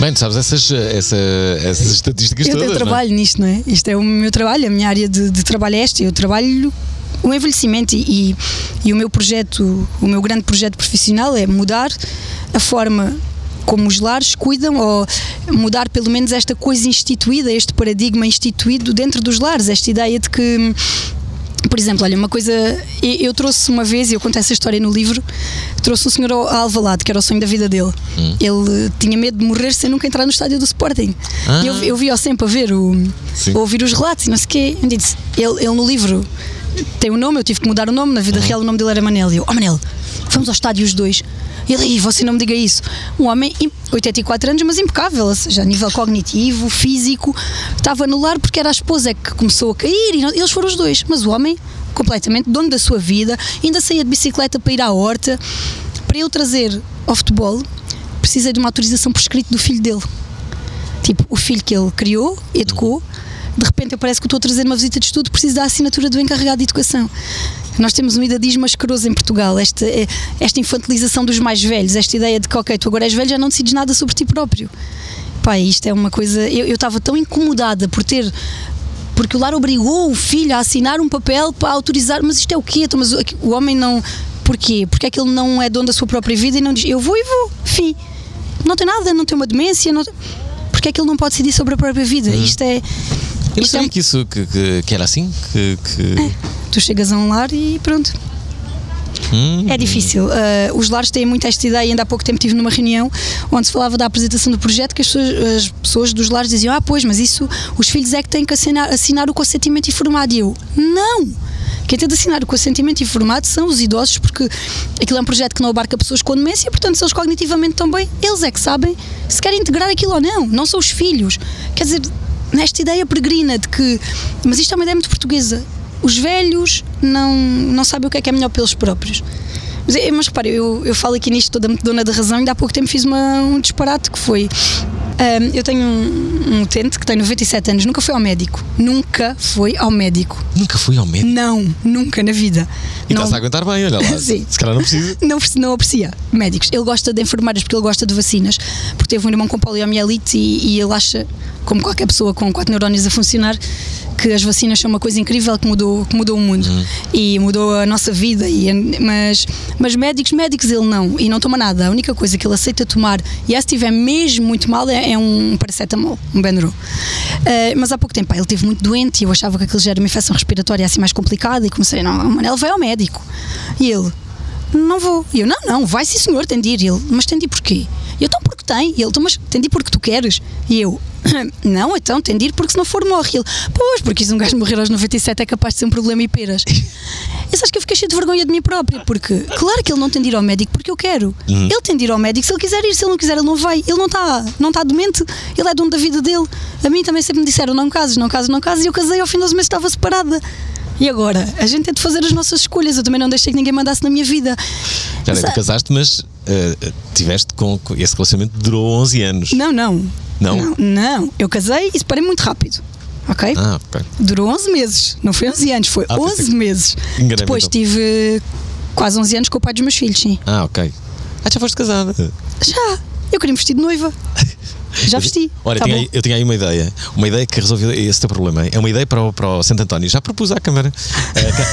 Bem, tu sabes essas, essa, essas estatísticas eu, todas. eu não é? trabalho nisto, não é? Isto é o meu trabalho, a minha área de, de trabalho é esta. Eu trabalho o envelhecimento e, e, e o meu projeto, o meu grande projeto profissional é mudar a forma como os lares cuidam ou mudar pelo menos esta coisa instituída, este paradigma instituído dentro dos lares, esta ideia de que por exemplo, olha, uma coisa. Eu, trouxe uma vez, e eu conto essa história no livro, trouxe um senhor a Alvalade, que era o sonho da vida dele. Ele eh, tinha medo de morrer sem nunca entrar no estádio do Sporting. Ah. Eu, eu vi-o sempre a ver, o, a ouvir os relatos e não sei o quê. Eu disse, ele, ele no livro tem um nome, eu tive que mudar o nome, na vida real o nome dele era Manel. E eu, oh Manel, vamos ao estádio os dois. E ele, "Ih, você não me diga isso. Um homem, im- 84 anos, mas impecável, ou seja, a nível cognitivo, físico, estava no lar porque era a esposa que começou a cair e não- eles foram os dois. Mas o homem, completamente dono da sua vida, ainda saía de bicicleta para ir à horta. Para eu trazer ao futebol, precisei de uma autorização por escrito do filho dele. Tipo, o filho que ele criou, educou, de repente eu parece que estou a trazer uma visita de estudo, preciso da assinatura do encarregado de educação. Nós temos um idadismo asqueroso em Portugal, esta, eh, esta infantilização dos mais velhos, esta ideia de que, ok, tu agora és velho, já não decides nada sobre ti próprio. Pá, isto é uma coisa. Eu eu estava tão incomodada por ter. Porque o lar obrigou o filho a assinar um papel para autorizar, mas isto é o quê? Então, Mas o homem não. Porquê? Porque é que ele não é dono da sua própria vida e não diz eu vou e vou, fim. Não tem nada, não tem uma demência, não porque é que ele não pode decidir sobre a própria vida? Isto é. Eu não é sabia um- que isso que, que, que era assim. Que, que... Tu chegas a um lar e pronto. Hum. É difícil. Uh, os lares têm muito esta ideia. Ainda há pouco tempo estive numa reunião onde se falava da apresentação do projeto que as pessoas, as pessoas dos lares diziam: Ah, pois, mas isso os filhos é que têm que assinar, assinar o consentimento informado. E eu: Não! Quem tem de assinar o consentimento informado são os idosos, porque aquilo é um projeto que não abarca pessoas com demência, portanto, se eles cognitivamente estão bem, eles é que sabem se querem integrar aquilo ou não, não são os filhos. Quer dizer, nesta ideia peregrina de que. Mas isto é uma ideia muito portuguesa. Os velhos não, não sabem o que é que é melhor pelos próprios. Mas, eh, mas repare, eu, eu falo aqui nisto toda dona da razão, ainda há pouco tempo fiz uma, um disparate que foi. Um, eu tenho um, um utente que tem 97 anos, nunca foi ao médico. Nunca foi ao médico. Nunca fui ao médico. Não, nunca na vida. E não, está-se a aguentar bem, olha lá. [LAUGHS] Sim. Se calhar não precisa. [LAUGHS] não, não aprecia médicos. Ele gosta de enfermeiras porque ele gosta de vacinas, porque teve um irmão com poliomielite e, e ele acha, como qualquer pessoa com quatro neurónios a funcionar, que as vacinas são uma coisa incrível que mudou, que mudou o mundo e mudou a nossa vida. E, mas, mas médicos, médicos ele não, e não toma nada. A única coisa que ele aceita tomar, e se estiver mesmo muito mal, é, é um paracetamol, um Benadryl. Uh, mas há pouco tempo pá, ele esteve muito doente e eu achava que aquilo já era uma infecção respiratória assim mais complicada e comecei, não, Manel vai ao médico. E ele, não vou. E eu, não, não, vai sim senhor, tem de ir. E ele, mas tem de ir porquê? E eu, então porque tem. E ele, então, mas tem de ir porque tu queres. E eu, [CLEARS THROAT] não, então tem de ir porque se não for morre. E ele, pois, porque se um gajo morrer aos 97 é capaz de ser um problema e peras. [LAUGHS] Eu acho que eu fiquei cheio de vergonha de mim própria, porque claro que ele não tem de ir ao médico porque eu quero. Ele tem de ir ao médico se ele quiser ir, se ele não quiser, ele não vai. Ele não está não tá doente, ele é dono da vida dele. A mim também sempre me disseram: não cases, não cases, não cases, e eu casei ao fim dos meses estava separada. E agora? A gente tem de fazer as nossas escolhas. Eu também não deixei que ninguém mandasse na minha vida. Já nem Sa- te casaste, mas uh, tiveste com. Esse relacionamento durou 11 anos. Não, não. Não? Não, não. Eu casei e separei muito rápido. Ok? Ah, ok. Durou 11 meses. Não foi 11 anos, foi Ah, pensei 11 que- meses. Enganei-me, Depois então. tive quase 11 anos com o pai dos meus filhos, sim. Ah, ok. Ah, já foste casada. Já. Eu queria um vestido de noiva. [LAUGHS] Já vesti. Olha, Tá tinha aí- eu tinha aí uma ideia. Uma ideia que resolveu esse teu problema. É uma ideia para o, para o Santo António. Já propus à Câmara.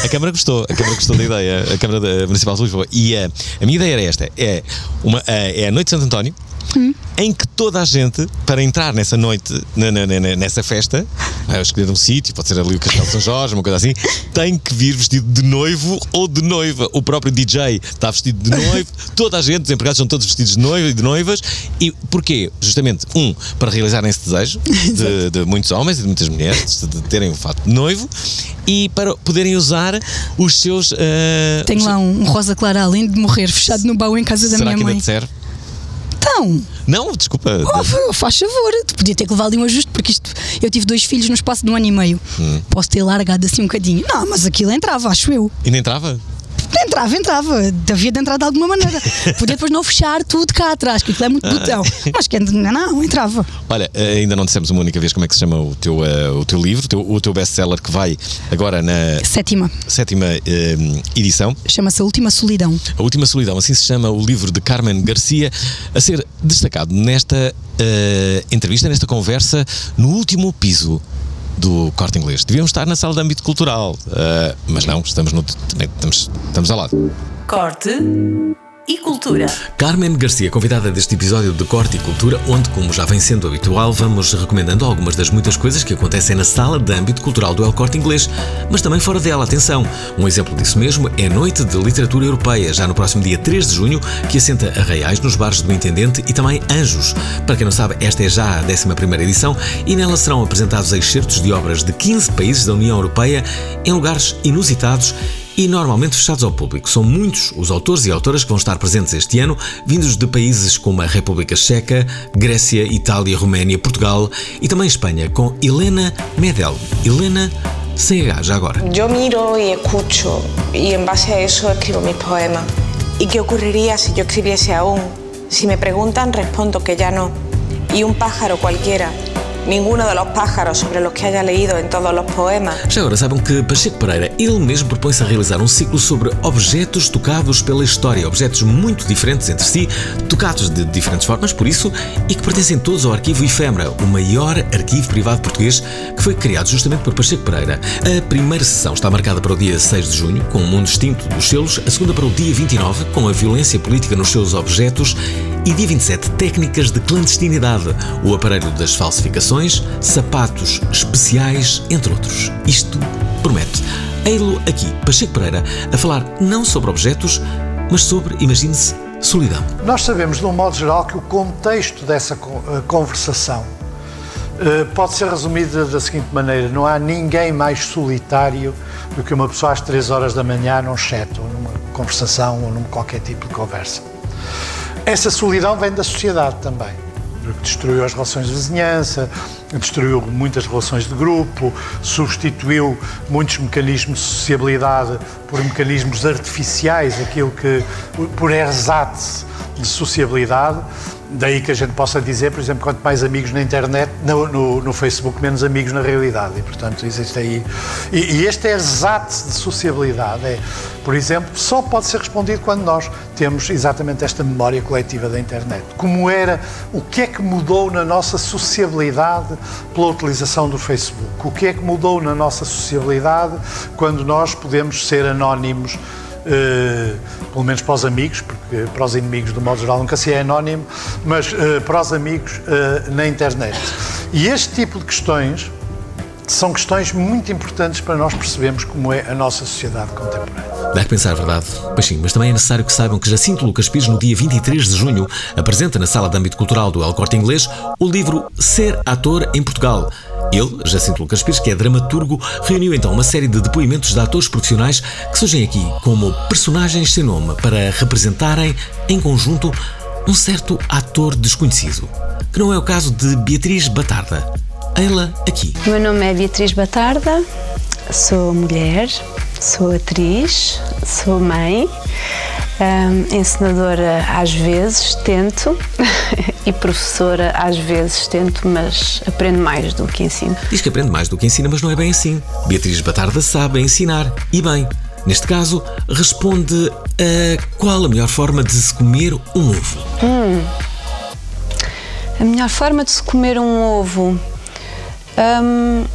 A, a Câmara gostou. A Câmara gostou da ideia. A Câmara Municipal de Lisboa. E eh, a minha ideia era esta: é, uma, eh, é a Noite de Santo António. Hum. Em que toda a gente, para entrar nessa noite, na- na- na- nessa festa, vai escolher um sítio, pode ser ali o Castelo de São Jorge, uma coisa assim, tem que vir vestido de noivo ou de noiva. O próprio DJ está vestido de noivo, [LAUGHS] toda a gente, os empregados são todos vestidos de noivo e de noivas. E porquê? Justamente, um, para realizarem esse desejo [LAUGHS] de, de muitos homens e de muitas mulheres, de terem o fato de noivo, e para poderem usar os seus. eh, Tenho os- lá um rosa clara além de morrer fechado no baú em casa da Será minha que ainda mãe. te serve? Então, Não, desculpa. oh, faz favor, tu podia ter que levar ali um ajuste, porque isto, eu tive dois filhos no espaço de um ano e meio. Hum. Posso ter largado assim um bocadinho. Não, mas aquilo entrava, acho eu. Ainda entrava? Entrava, entrava. Havia de entrar de alguma maneira. Podia depois não fechar tudo cá atrás, que aquilo é muito botão. [LAUGHS] Mas que não, entrava. Olha, eh, ainda não dissemos uma única vez como é que se chama o teu, eh, o teu livro, o teu, teu best-seller que vai agora na Sétima, sétima eh, edição. chama-se A Última Solidão. A Última Solidão, assim se chama o livro de Carmen Garcia, a ser destacado nesta eh, entrevista, nesta conversa, no último piso do corte inglês. Devíamos estar na sala de âmbito cultural, eh, mas não, estamos, no, estamos, estamos ao lado. Corte e cultura. Carmen Garcia, convidada deste episódio de Corte e Cultura, onde, como já vem sendo habitual, vamos recomendando algumas das muitas coisas que acontecem na sala de âmbito cultural do El Corte Inglês, mas também fora dela, atenção. Um exemplo disso mesmo é a Noite de Literatura Europeia, já no próximo dia 3 de junho, que assenta Arraiais nos bares do Intendente e também Anjos. Para quem não sabe, esta é já a 11ª edição e nela serão apresentados excertos de obras de 15 países da União Europeia em lugares inusitados e normalmente fechados ao público. São muitos os autores e autoras que vão estar presentes este ano, vindos de países como a República Checa, Grécia, Itália, Roménia, Portugal e também Espanha, com Helena Medel. Helena sem H, já agora. Yo miro y escucho y en base a eso escribo mis poemas. ¿Y qué ocurriría si yo escribiese aún? Si me preguntan, respondo que ya no. Y un pájaro cualquiera, ninguno de los pájaros sobre los que haya leído en todos los poemas, Já agora sabem que Pacheco Pereira, ele mesmo propõe-se a realizar um ciclo sobre objetos tocados pela história, objetos muito diferentes entre si, tocados de diferentes formas, por isso, e que pertencem todos ao arquivo Efêmera, o maior arquivo privado português que foi criado justamente por Pacheco Pereira. A primeira sessão está marcada para o dia 6 de junho, com o mundo extinto dos selos, a segunda para o dia 29, com a violência política nos seus objetos, e dia 27, técnicas de clandestinidade, o aparelho das falsificações, sapatos especiais, entre outros. Isto promete. Ei-lo aqui, Pacheco Pereira, a falar não sobre objetos, mas sobre, imagine-se, solidão. Nós sabemos, de um modo geral, que o contexto dessa eh, conversação eh, pode ser resumido da seguinte maneira: não há ninguém mais solitário do que uma pessoa às 3 horas da manhã num chat ou numa conversação ou num qualquer tipo de conversa. Essa solidão vem da sociedade também, porque destruiu as relações de vizinhança, destruiu muitas relações de grupo, substituiu muitos mecanismos de sociabilidade por mecanismos artificiais, aquilo que por ersatz de sociabilidade Daí que a gente possa dizer, por exemplo, quanto mais amigos na internet, no, no, no Facebook, menos amigos na realidade. E, portanto, existe aí. E, e este exato de sociabilidade é, por exemplo, só pode ser respondido quando nós temos exatamente esta memória coletiva da internet. Como era, o que é que mudou na nossa sociabilidade pela utilização do Facebook? O que é que mudou na nossa sociabilidade quando nós podemos ser anónimos? Uh, pelo menos para os amigos, porque para os inimigos, do modo geral, nunca se é anónimo, mas uh, para os amigos uh, na internet. E este tipo de questões são questões muito importantes para nós percebermos como é a nossa sociedade contemporânea. Dá que pensar, verdade? Pois sim, mas também é necessário que saibam que Jacinto Lucas Pires, no dia 23 de junho, apresenta na Sala de Âmbito Cultural do El Corte Inglês o livro Ser Ator em Portugal ele, Jacinto Lucas Pires, que é dramaturgo, reuniu então uma série de depoimentos de atores profissionais que surgem aqui como personagens sem nome para representarem, em conjunto, um certo ator desconhecido. Que não é o caso de Beatriz Batarda. Ela aqui. Meu nome é Beatriz Batarda, sou mulher, sou atriz, sou mãe um, encenadora às vezes tento [LAUGHS] e professora às vezes tento, mas aprendo mais do que ensino. Diz que aprende mais do que ensina, mas não é bem assim. Beatriz Batarda sabe ensinar e bem. Neste caso, responde a qual a melhor forma de se comer um ovo? Hum, a melhor forma de se comer um ovo. Um,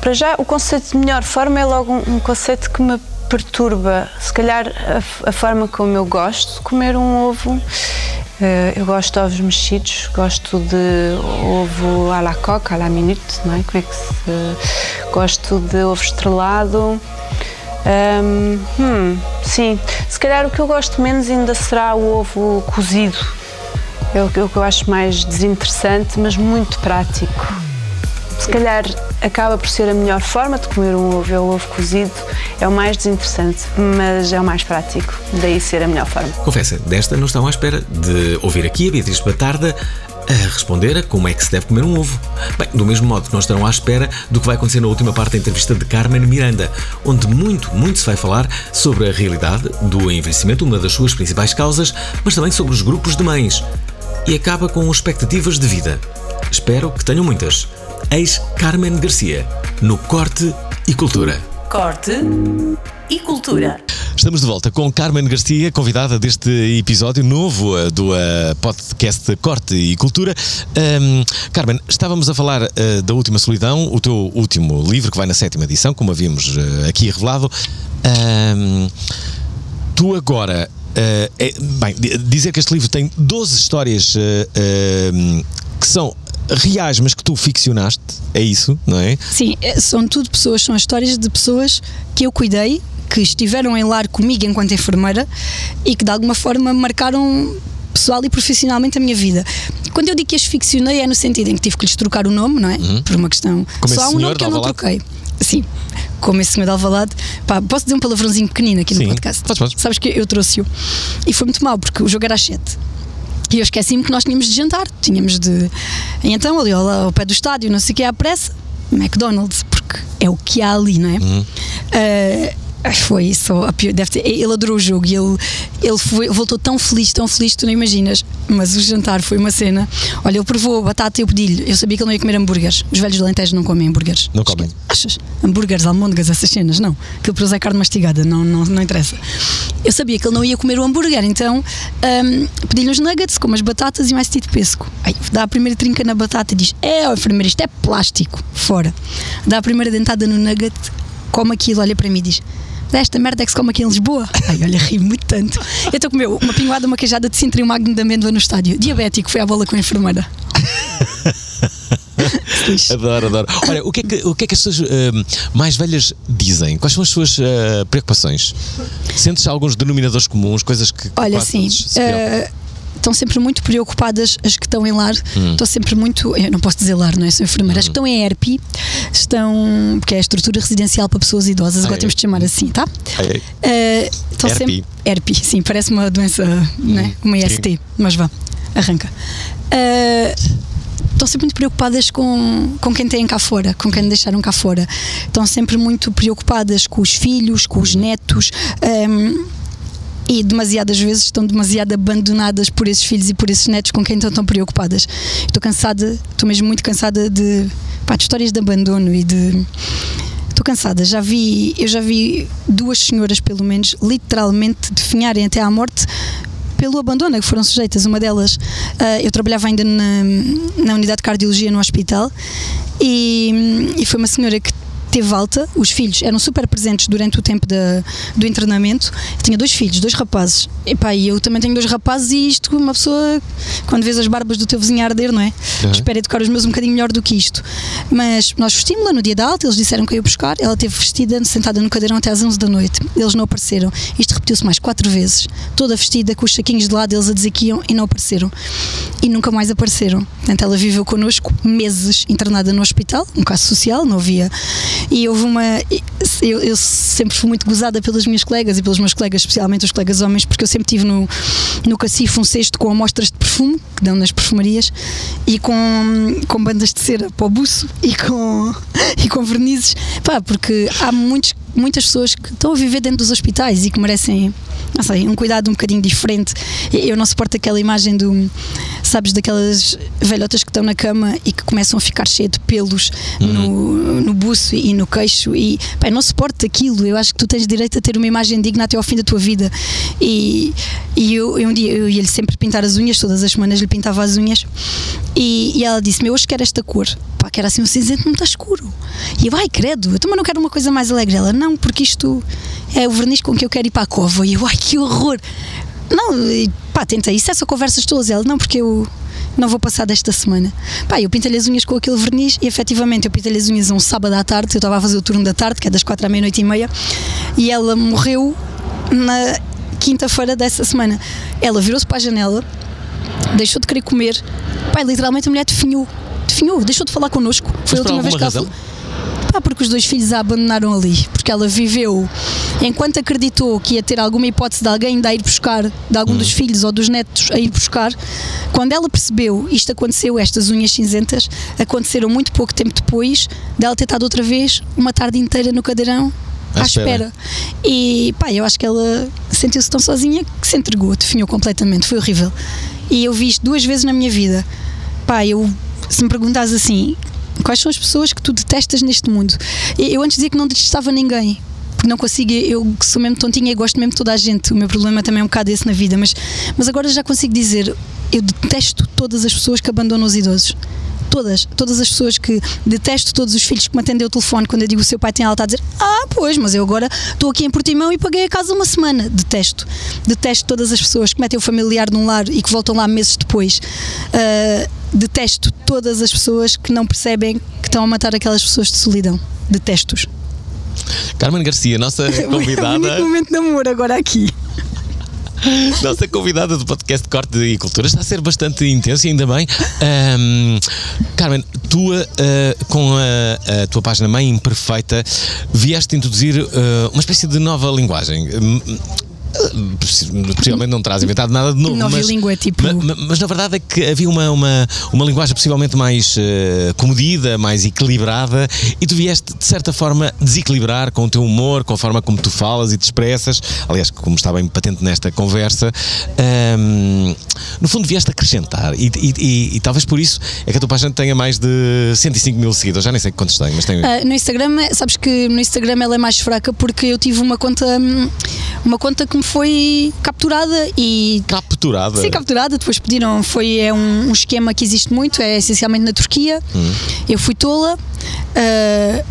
para já, o conceito de melhor forma é logo um, um conceito que me perturba, se calhar, a, a, forma como eu gosto de comer um ovo. Uh, eu gosto de ovos mexidos, gosto de ovo à la coque, à la minute, não é? Como é que se. Gosto de ovo estrelado. Um, hum, sim, se calhar o que eu gosto menos ainda será o ovo cozido. É o que eu acho mais desinteressante, mas muito prático. Se calhar acaba por ser a melhor forma de comer um ovo, é o ovo cozido, é o mais desinteressante, mas é o mais prático, daí ser a melhor forma. Confessa, desta não estão à espera de ouvir aqui a Beatriz Batarda a responder a como é que se deve comer um ovo. Bem, do mesmo modo que não estarão à espera do que vai acontecer na última parte da entrevista de Carmen Miranda, onde muito, muito se vai falar sobre a realidade do envelhecimento, uma das suas principais causas, mas também sobre os grupos de mães. E acaba com expectativas de vida. Espero que tenham muitas ex Carmen Garcia, no Corte e Cultura. Corte e Cultura. Estamos de volta com Carmen Garcia, convidada deste episódio novo uh, do uh, podcast Corte e Cultura. Um, Carmen, estávamos a falar uh, da Última Solidão, o teu último livro, que vai na sétima edição, como havíamos aqui revelado. Um, tu agora. É, bem, dizer que este livro tem 12 histórias que são reais, mas que tu ficcionaste, é isso, não é? Sim, é, são tudo pessoas, são histórias de pessoas que eu cuidei, que estiveram em lar comigo enquanto enfermeira e que de alguma forma marcaram pessoal e profissionalmente a minha vida. Quando eu digo que as ficcionei é no sentido em que tive que lhes trocar o nome, não é? Uhum. Por uma questão. Como Só há um nome que eu não troquei. Sim, como esse senhor de Alvalade. Pá, posso dizer um palavrãozinho pequenino aqui Sim. no podcast? Podes, podes. Sabes que eu trouxe-o. E foi muito mal, porque o jogo era às 7. E eu esqueci-me que nós tínhamos de jantar, tínhamos de. E então, ali ao, ao pé do estádio, não sei o que, à pressa, McDonald's, porque é o que há ali, não é? Uhum. Uh, foi só a pior, deve ter, ele adorou o jogo e ele, ele foi, voltou tão feliz, tão feliz, tu não imaginas. Mas o jantar foi uma cena. Olha, ele provou a batata e eu pedi-lhe. Eu sabia que ele não ia comer hambúrgueres. Os velhos Alentejo não comem hambúrgueres. Não comem. Achas? Hambúrgueres, almôndegas, essas cenas, não. Aquilo para usar carne mastigada, não, não, não interessa. Eu sabia que ele não ia comer o hambúrguer, então um, pedi-lhe uns nuggets com umas batatas e mais de pesco. Aí dá a primeira trinca na batata e diz: É, enfermeira, isto é plástico. Fora. Dá a primeira dentada no nugget, come aquilo, olha para mim e diz: desta merda é que se come aqui em Lisboa. Ai, olha, ri muito tanto. Então comeu uma pinguada, uma queijada de cintra e um magno de amêndoa no estádio. Diabético, foi à bola com a enfermeira. [LAUGHS] adoro, adoro. Olha, o que é que, o que, é que as pessoas uh, mais velhas dizem? Quais são as suas uh, preocupações? Sentes alguns denominadores comuns, coisas que. Olha, sim. Uh, estão sempre muito preocupadas as que estão em lar, Hum. estão sempre muito, eu não posso dizer lar, não é? Sou enfermeira, as que estão em ERP, estão, porque é a estrutura residencial para pessoas idosas, agora é? temos de chamar assim, tá? Ai, ai. Eh, estão ERP. sempre. ERP, sim, parece uma doença, né? uma IST, mas vá, arranca. Eh, estão sempre muito preocupadas com, com quem têm cá fora, com quem deixaram cá fora. Estão sempre muito preocupadas com os filhos, com os netos. ehm, e demasiadas vezes estão demasiado abandonadas por esses filhos e por esses netos com quem estão tão preocupadas. Estou cansada, estou mesmo muito cansada de, pá, de histórias de abandono e de. Estou cansada, já vi, eu já vi duas senhoras, pelo menos, literalmente definharem até à morte pelo abandono a que foram sujeitas. Uma delas, ah, eu trabalhava ainda na, na unidade de cardiologia no hospital e, e foi uma senhora que teve alta, os filhos eram super presentes durante o tempo da, do internamento. Tinha dois filhos, dois rapazes. E pá, eu também tenho dois rapazes e isto, uma pessoa, quando vês as barbas do teu vizinho a arder, não é? Uhum. Espera educar os meus um bocadinho melhor do que isto. Mas nós vestimos-la no dia da alta, eles disseram que eu ia buscar, ela esteve vestida, sentada no cadeirão até às 11 da noite. Eles não apareceram. Isto repetiu-se mais quatro vezes. Toda vestida, com os saquinhos de lado, eles a dizer que iam e não apareceram. E nunca mais apareceram. Portanto, ela viveu connosco meses internada no hospital, um caso social, não havia. E houve uma. Eu, eu sempre fui muito gozada pelas minhas colegas e pelos meus colegas, especialmente os colegas homens, porque eu sempre tive no, no cacifo um cesto com amostras de perfume, que dão nas perfumarias, e com, com bandas de cera para o buço e com, [LAUGHS] e com vernizes. Pá, porque há muitos, muitas pessoas que estão a viver dentro dos hospitais e que merecem. Não sei, um cuidado um bocadinho diferente. Eu não suporto aquela imagem do, sabes, daquelas velhotas que estão na cama e que começam a ficar cheias de pelos no, no buço e no queixo e pá, não suporto aquilo. Eu acho que tu tens direito a ter uma imagem digna até ao fim da tua vida. E, e eu, eu um dia eu ia-lhe sempre pintar as unhas, todas as semanas lhe pintava as unhas e, e ela disse-me: Eu hoje quero esta cor. Pá, quero assim um cinzento muito escuro. E eu, ai, credo, eu também não quero uma coisa mais alegre. Ela, não, porque isto é o verniz com que eu quero ir para a cova. E eu, ai, que horror. Não, pá, tentei. Isso é só conversas todas. Ela, não, porque eu não vou passar desta semana. Pá, eu pintei-lhe as unhas com aquele verniz e efetivamente eu pintei-lhe as unhas um sábado à tarde. Eu estava a fazer o turno da tarde, que é das quatro à meia-noite e meia, e ela morreu na quinta-feira dessa semana. Ela virou-se para a janela, deixou de querer comer. Pá, literalmente a mulher definhou. Definhou, deixou de falar connosco. Foi Mas a última vez que ela razão? falou. Pá, porque os dois filhos a abandonaram ali. Porque ela viveu, enquanto acreditou que ia ter alguma hipótese de alguém de ir buscar, de algum dos filhos ou dos netos a ir buscar, quando ela percebeu isto aconteceu, estas unhas cinzentas, aconteceram muito pouco tempo depois dela ter estado outra vez uma tarde inteira no cadeirão À à, espera. espera. E pá, eu acho que ela sentiu-se tão sozinha que se entregou, definhou completamente, foi horrível. E eu vi isto duas vezes na minha vida. Pá, eu, se me perguntas assim, quais são as pessoas que tu detestas neste mundo? Eu antes dizia que não detestava ninguém. Não consigo, eu sou mesmo tontinha e gosto mesmo de toda a gente. O meu problema também é um bocado esse na vida. Mas, mas agora já consigo dizer, eu detesto todas as pessoas que abandonam os idosos. Todas, todas as pessoas que detesto todos os filhos que me atendem ao telefone quando eu digo o seu pai tem alta a dizer Ah, pois, mas eu agora estou aqui em Portimão e paguei a casa uma semana. Detesto. Detesto todas as pessoas que metem o familiar num lar e que voltam lá meses depois. Ah, detesto todas as pessoas que não percebem que estão a matar aquelas pessoas de solidão. Detesto-os. Carmen Garcia, nossa [LAUGHS] convidada, momento de amor agora aqui. Nossa convidada do podcast Corte e Cultura está a ser bastante intenso e ainda bem. Ahm, Carmen, tu ah, com a, a tua página Mãe Imperfeita vieste introduzir ah, uma espécie de nova linguagem. Possivelmente não terás inventado nada de novo. Nova mas, língua é tipo- ma- ma- Mas, na verdade é que havia uma, uma, uma linguagem possivelmente mais eh, comedida, mais equilibrada, e tu vieste, de certa forma, desequilibrar com o teu humor, com a forma como tu falas e te expressas. Aliás, como está bem patente nesta conversa, ahm, no fundo vieste acrescentar, e, e- e- e talvez por isso é que a tua página tenha mais de 105 mil seguidores. Já nem sei quantos tem, mas tem. Ah, no Instagram, sabes que no Instagram ela é mais fraca porque eu tive uma conta, hum, uma conta que me foi capturada e Capturada. Sim, capturada, depois pediram, foi é um, um esquema que existe muito, é essencialmente na Turquia. Eu fui tola, ah,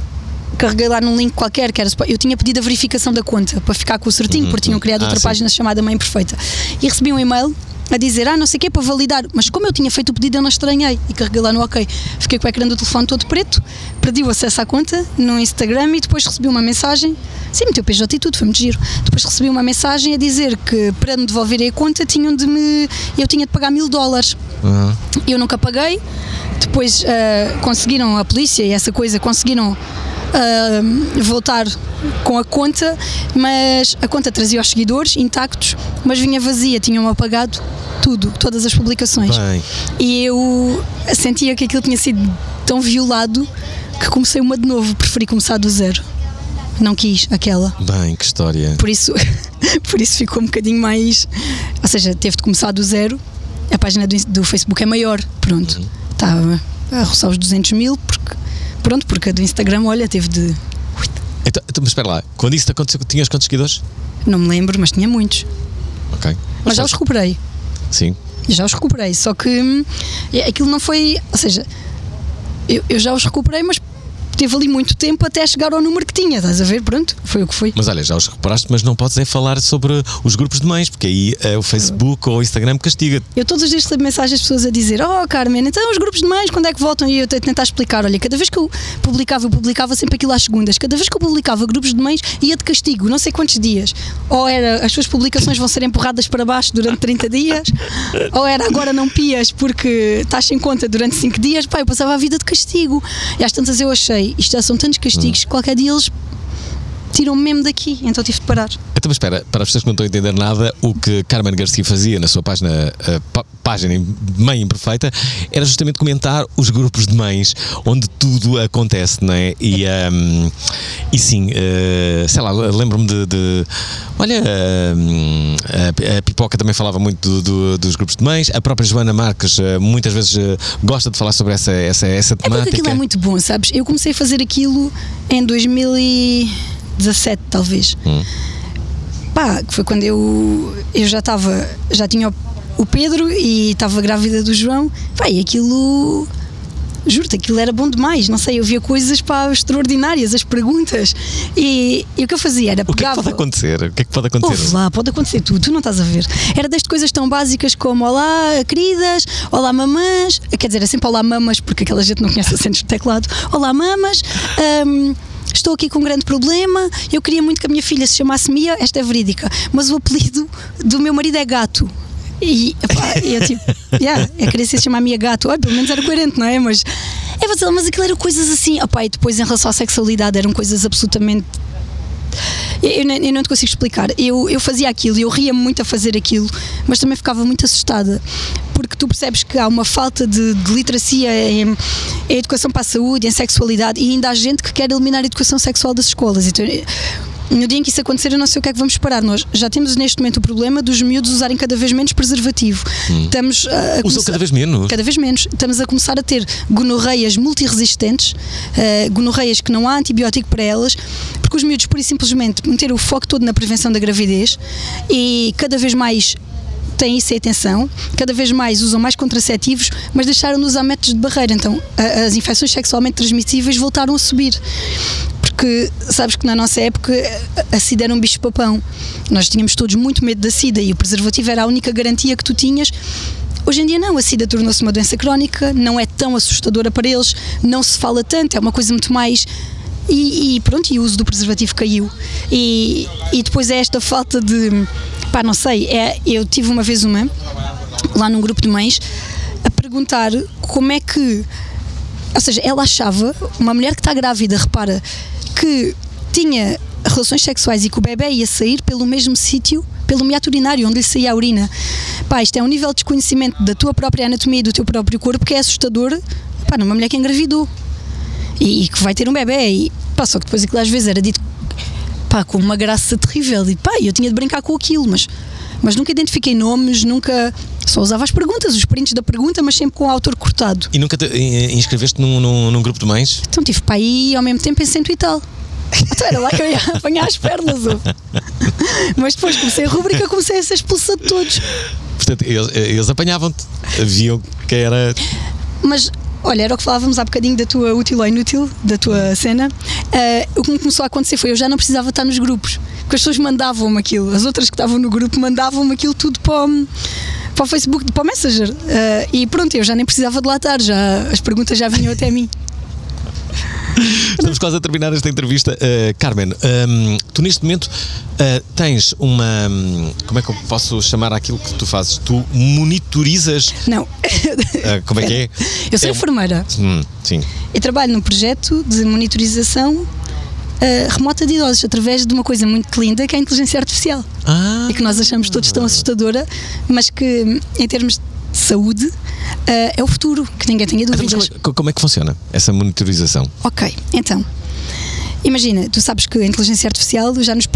carreguei lá num link qualquer, que era, eu tinha pedido a verificação da conta para ficar com o certinho, porque tinham criado Ah, outra sim. página chamada Mãe Perfeita. E recebi um e-mail a dizer, ah, não sei o que, para validar. Mas como eu tinha feito o pedido, eu não estranhei e carreguei lá no OK. Fiquei com o ecrã do telefone todo preto, perdi o acesso à conta no Instagram e depois recebi uma mensagem. Sim, meteu PJ e tudo, foi muito giro. Depois recebi uma mensagem a dizer que para me devolverem a conta tinham de me. Eu tinha de pagar mil dólares. Uhum. Eu nunca paguei. Depois uh, conseguiram, a polícia e essa coisa, conseguiram uh, voltar com a conta, mas a conta trazia os seguidores intactos, mas vinha vazia, tinham apagado tudo, todas as publicações. Bem. E eu sentia que aquilo tinha sido tão violado que comecei uma de novo, preferi começar do zero. Não quis aquela. Bem, que história. Por isso, [LAUGHS] por isso ficou um bocadinho mais. Ou seja, teve de começar do zero. A página do, do Facebook é maior, pronto. Estava a roçar os 200 mil, porque, pronto, porque a do Instagram, olha, teve de. Então, então, mas espera lá, quando isso te aconteceu, tinhas quantos seguidores? Não me lembro, mas tinha muitos. Ok. Mas já os recuperei. Sim. Já os recuperei, só que hum, aquilo não foi. Ou seja, eu, eu já os recuperei, mas teve ali muito tempo até chegar ao número que tinha, estás a ver? Pronto, foi o que foi. Mas olha, já os reparaste, mas não podes é falar sobre os grupos de mães, porque aí é o Facebook ou o Instagram castiga. Eu todos os dias recebo mensagens de pessoas a dizer: Oh Carmen, então os grupos de mães, quando é que voltam? E eu tentar explicar: olha, cada vez que eu publicava, eu publicava sempre aquilo às segundas, cada vez que eu publicava grupos de mães, ia de castigo, não sei quantos dias. Ou era as suas publicações vão ser empurradas para baixo durante 30 dias, ou era agora não pias porque estás sem conta durante 5 dias. Pá, eu passava a vida de castigo. E às tantas eu achei: isto já são tantos castigos que qualquer dia eles tiram-me mesmo daqui, então tive de parar. Então, mas espera, para as pessoas que não estão a entender nada, o que Carmen Garcia fazia na sua página, uh, pá- página Mãe Imperfeita, era justamente comentar os grupos de mães onde tudo acontece, não é? E, um, e sim, uh, sei lá, lembro-me de, de- Olha, um, a, Pipoca também falava muito do- do- dos grupos de mães, a própria Joana Marques uh, muitas vezes uh, gosta de falar sobre essa, essa, essa É porque temática. aquilo é muito bom, sabes? Eu comecei a fazer aquilo em 2017, talvez. Pá, que foi quando eu, eu já estava, já tinha o, o Pedro e estava grávida do João. Pá, e aquilo. Juro-te, aquilo era bom demais. Não sei, eu via coisas pá, extraordinárias, as perguntas. E, e o que eu fazia era O que é que pegava. pode acontecer? O que é que pode acontecer? Ouve lá, pode acontecer tudo, tu não estás a ver. Era desde coisas tão básicas como Olá, queridas, Olá, mamãs. Quer dizer, é sempre Olá, mamas, porque aquela gente não conhece [LAUGHS] acentos de teclado. Olá, mamas. hum, Estou aqui com um grande problema. Eu queria muito que a minha filha se chamasse Mia, esta é verídica, mas o apelido do meu marido é gato. E epá, eu tipo, [LAUGHS] yeah, eu queria se chamar Mia gato. Pelo menos era coerente, não é? Mas, é, mas aquilo eram coisas assim. Opá, e depois em relação à sexualidade eram coisas absolutamente eu, eu não te consigo explicar. Eu, eu fazia aquilo eu ria muito a fazer aquilo, mas também ficava muito assustada. Porque tu percebes que há uma falta de, de literacia em, em educação para a saúde, em sexualidade, e ainda há gente que quer eliminar a educação sexual das escolas. Então, no dia em que isso acontecer, eu não sei o que é que vamos esperar. Nós já temos neste momento o problema dos miúdos usarem cada vez menos preservativo. Estamos a, a Usam cada vez menos. Cada vez menos. Estamos a começar a ter gonorreias multiresistentes, eh, gonorreias que não há antibiótico para elas, porque os miúdos, por e simplesmente, meteram o foco todo na prevenção da gravidez e cada vez mais têm isso em atenção, cada vez mais usam mais contraceptivos, mas deixaram de usar métodos de barreira. Então, a- as infecções sexualmente transmissíveis voltaram a subir. Porque sabes que na nossa época a- SIDA era um bicho-papão. Nós tínhamos todos muito medo da SIDA e o preservativo era a única garantia que tu tinhas. Hoje em dia não, a SIDA tornou-se uma doença crónica, não é tão assustadora para eles, não se fala tanto, é uma coisa muito mais. E, e pronto, e o uso do preservativo caiu. E, e depois é esta falta de. pá, não sei, é, eu tive uma vez uma, lá num grupo de mães, a perguntar como é que ou seja, ela achava, uma mulher que está grávida, repara, que tinha relações sexuais e que o bebê ia sair pelo mesmo sítio, pelo meato urinário, onde lhe saía a urina. Pá, isto é um nível de desconhecimento da tua própria anatomia e do teu próprio corpo que é assustador, pá, numa mulher que engravidou e, e que vai ter um bebê. E, pá, só que depois aquilo às vezes era dito pá, com uma graça terrível. E pá, eu tinha de brincar com aquilo, mas, mas nunca identifiquei nomes, nunca. Só usava as perguntas, os prints da pergunta, mas sempre com o autor cortado. E nunca te inscreveste num, num, num grupo de mães? Então tive para aí ao mesmo tempo em cento e tal. Então era lá que eu ia [LAUGHS] apanhar as pernas. [LAUGHS] Mas depois comecei a rubrica, comecei a ser expulsa de todos. Portanto, eles, eles apanhavam-te, viam que era. Mas olha, era o que falávamos há bocadinho da tua útil ou inútil, da tua cena. Ah, o que me começou a acontecer foi eu já não precisava estar nos grupos, porque as pessoas mandavam-me aquilo. As outras que estavam no grupo mandavam-me aquilo tudo para o, para o Facebook, para o Messenger. Uh, e pronto, eu já nem precisava de lá estar, já, as perguntas já vinham até mim. [LAUGHS] Estamos quase a terminar esta entrevista. Uh, Carmen, um, tu neste momento uh, tens uma. Um, como é que eu posso chamar aquilo que tu fazes? Tu monitorizas. Não. Uh, como é que é? [LAUGHS] Eu sou é enfermeira. Hum, sim. E trabalho num projeto de monitorização remota de idosos através de uma coisa muito linda que é a inteligência artificial. Ah. E que nós achamos todos tão assustadora, mas que em termos saúde uh, é o futuro, que ninguém tenha então, dúvidas. Como, é, como é que funciona essa monitorização? Ok, então, imagina, tu sabes que a inteligência artificial já nos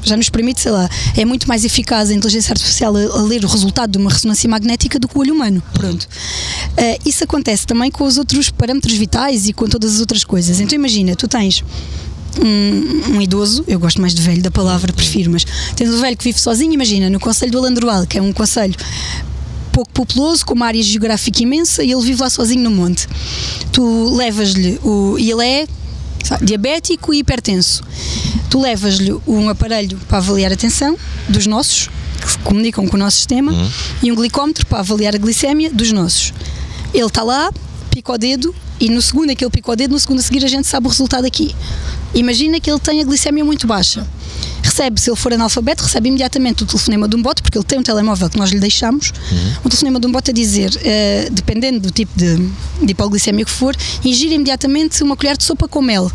já nos permite, sei lá, é muito mais eficaz a inteligência artificial a, a ler o resultado de uma ressonância magnética do que o olho humano. Pronto. Uh, isso acontece também com os outros parâmetros vitais e com todas as outras coisas. Então imagina, tu tens um, um, idoso, eu gosto mais de velho da palavra, prefiro, mas tens um velho que vive sozinho, imagina, no Conselho do Alandroal, que é um conselho pouco populoso, com uma área geográfica imensa, e ele vive lá sozinho no monte. Tu levas-lhe o. E ele é sabe, diabético e hipertenso. Tu levas-lhe um aparelho para avaliar a tensão dos nossos, que comunicam com o nosso sistema, uhum. e um glicómetro para avaliar a glicémia dos nossos. Ele está lá, pica o dedo, e no segundo em que ele pica o dedo, no segundo a seguir a gente sabe o resultado aqui. Imagina que ele tem a glicémia muito baixa recebe, se ele for analfabeto, recebe imediatamente o telefonema de um bot, porque ele tem um telemóvel que nós lhe deixamos, uhum. um telefonema de um bot a dizer, uh, dependendo do tipo de, de hipoglicemia que for, ingir imediatamente uma colher de sopa com mel.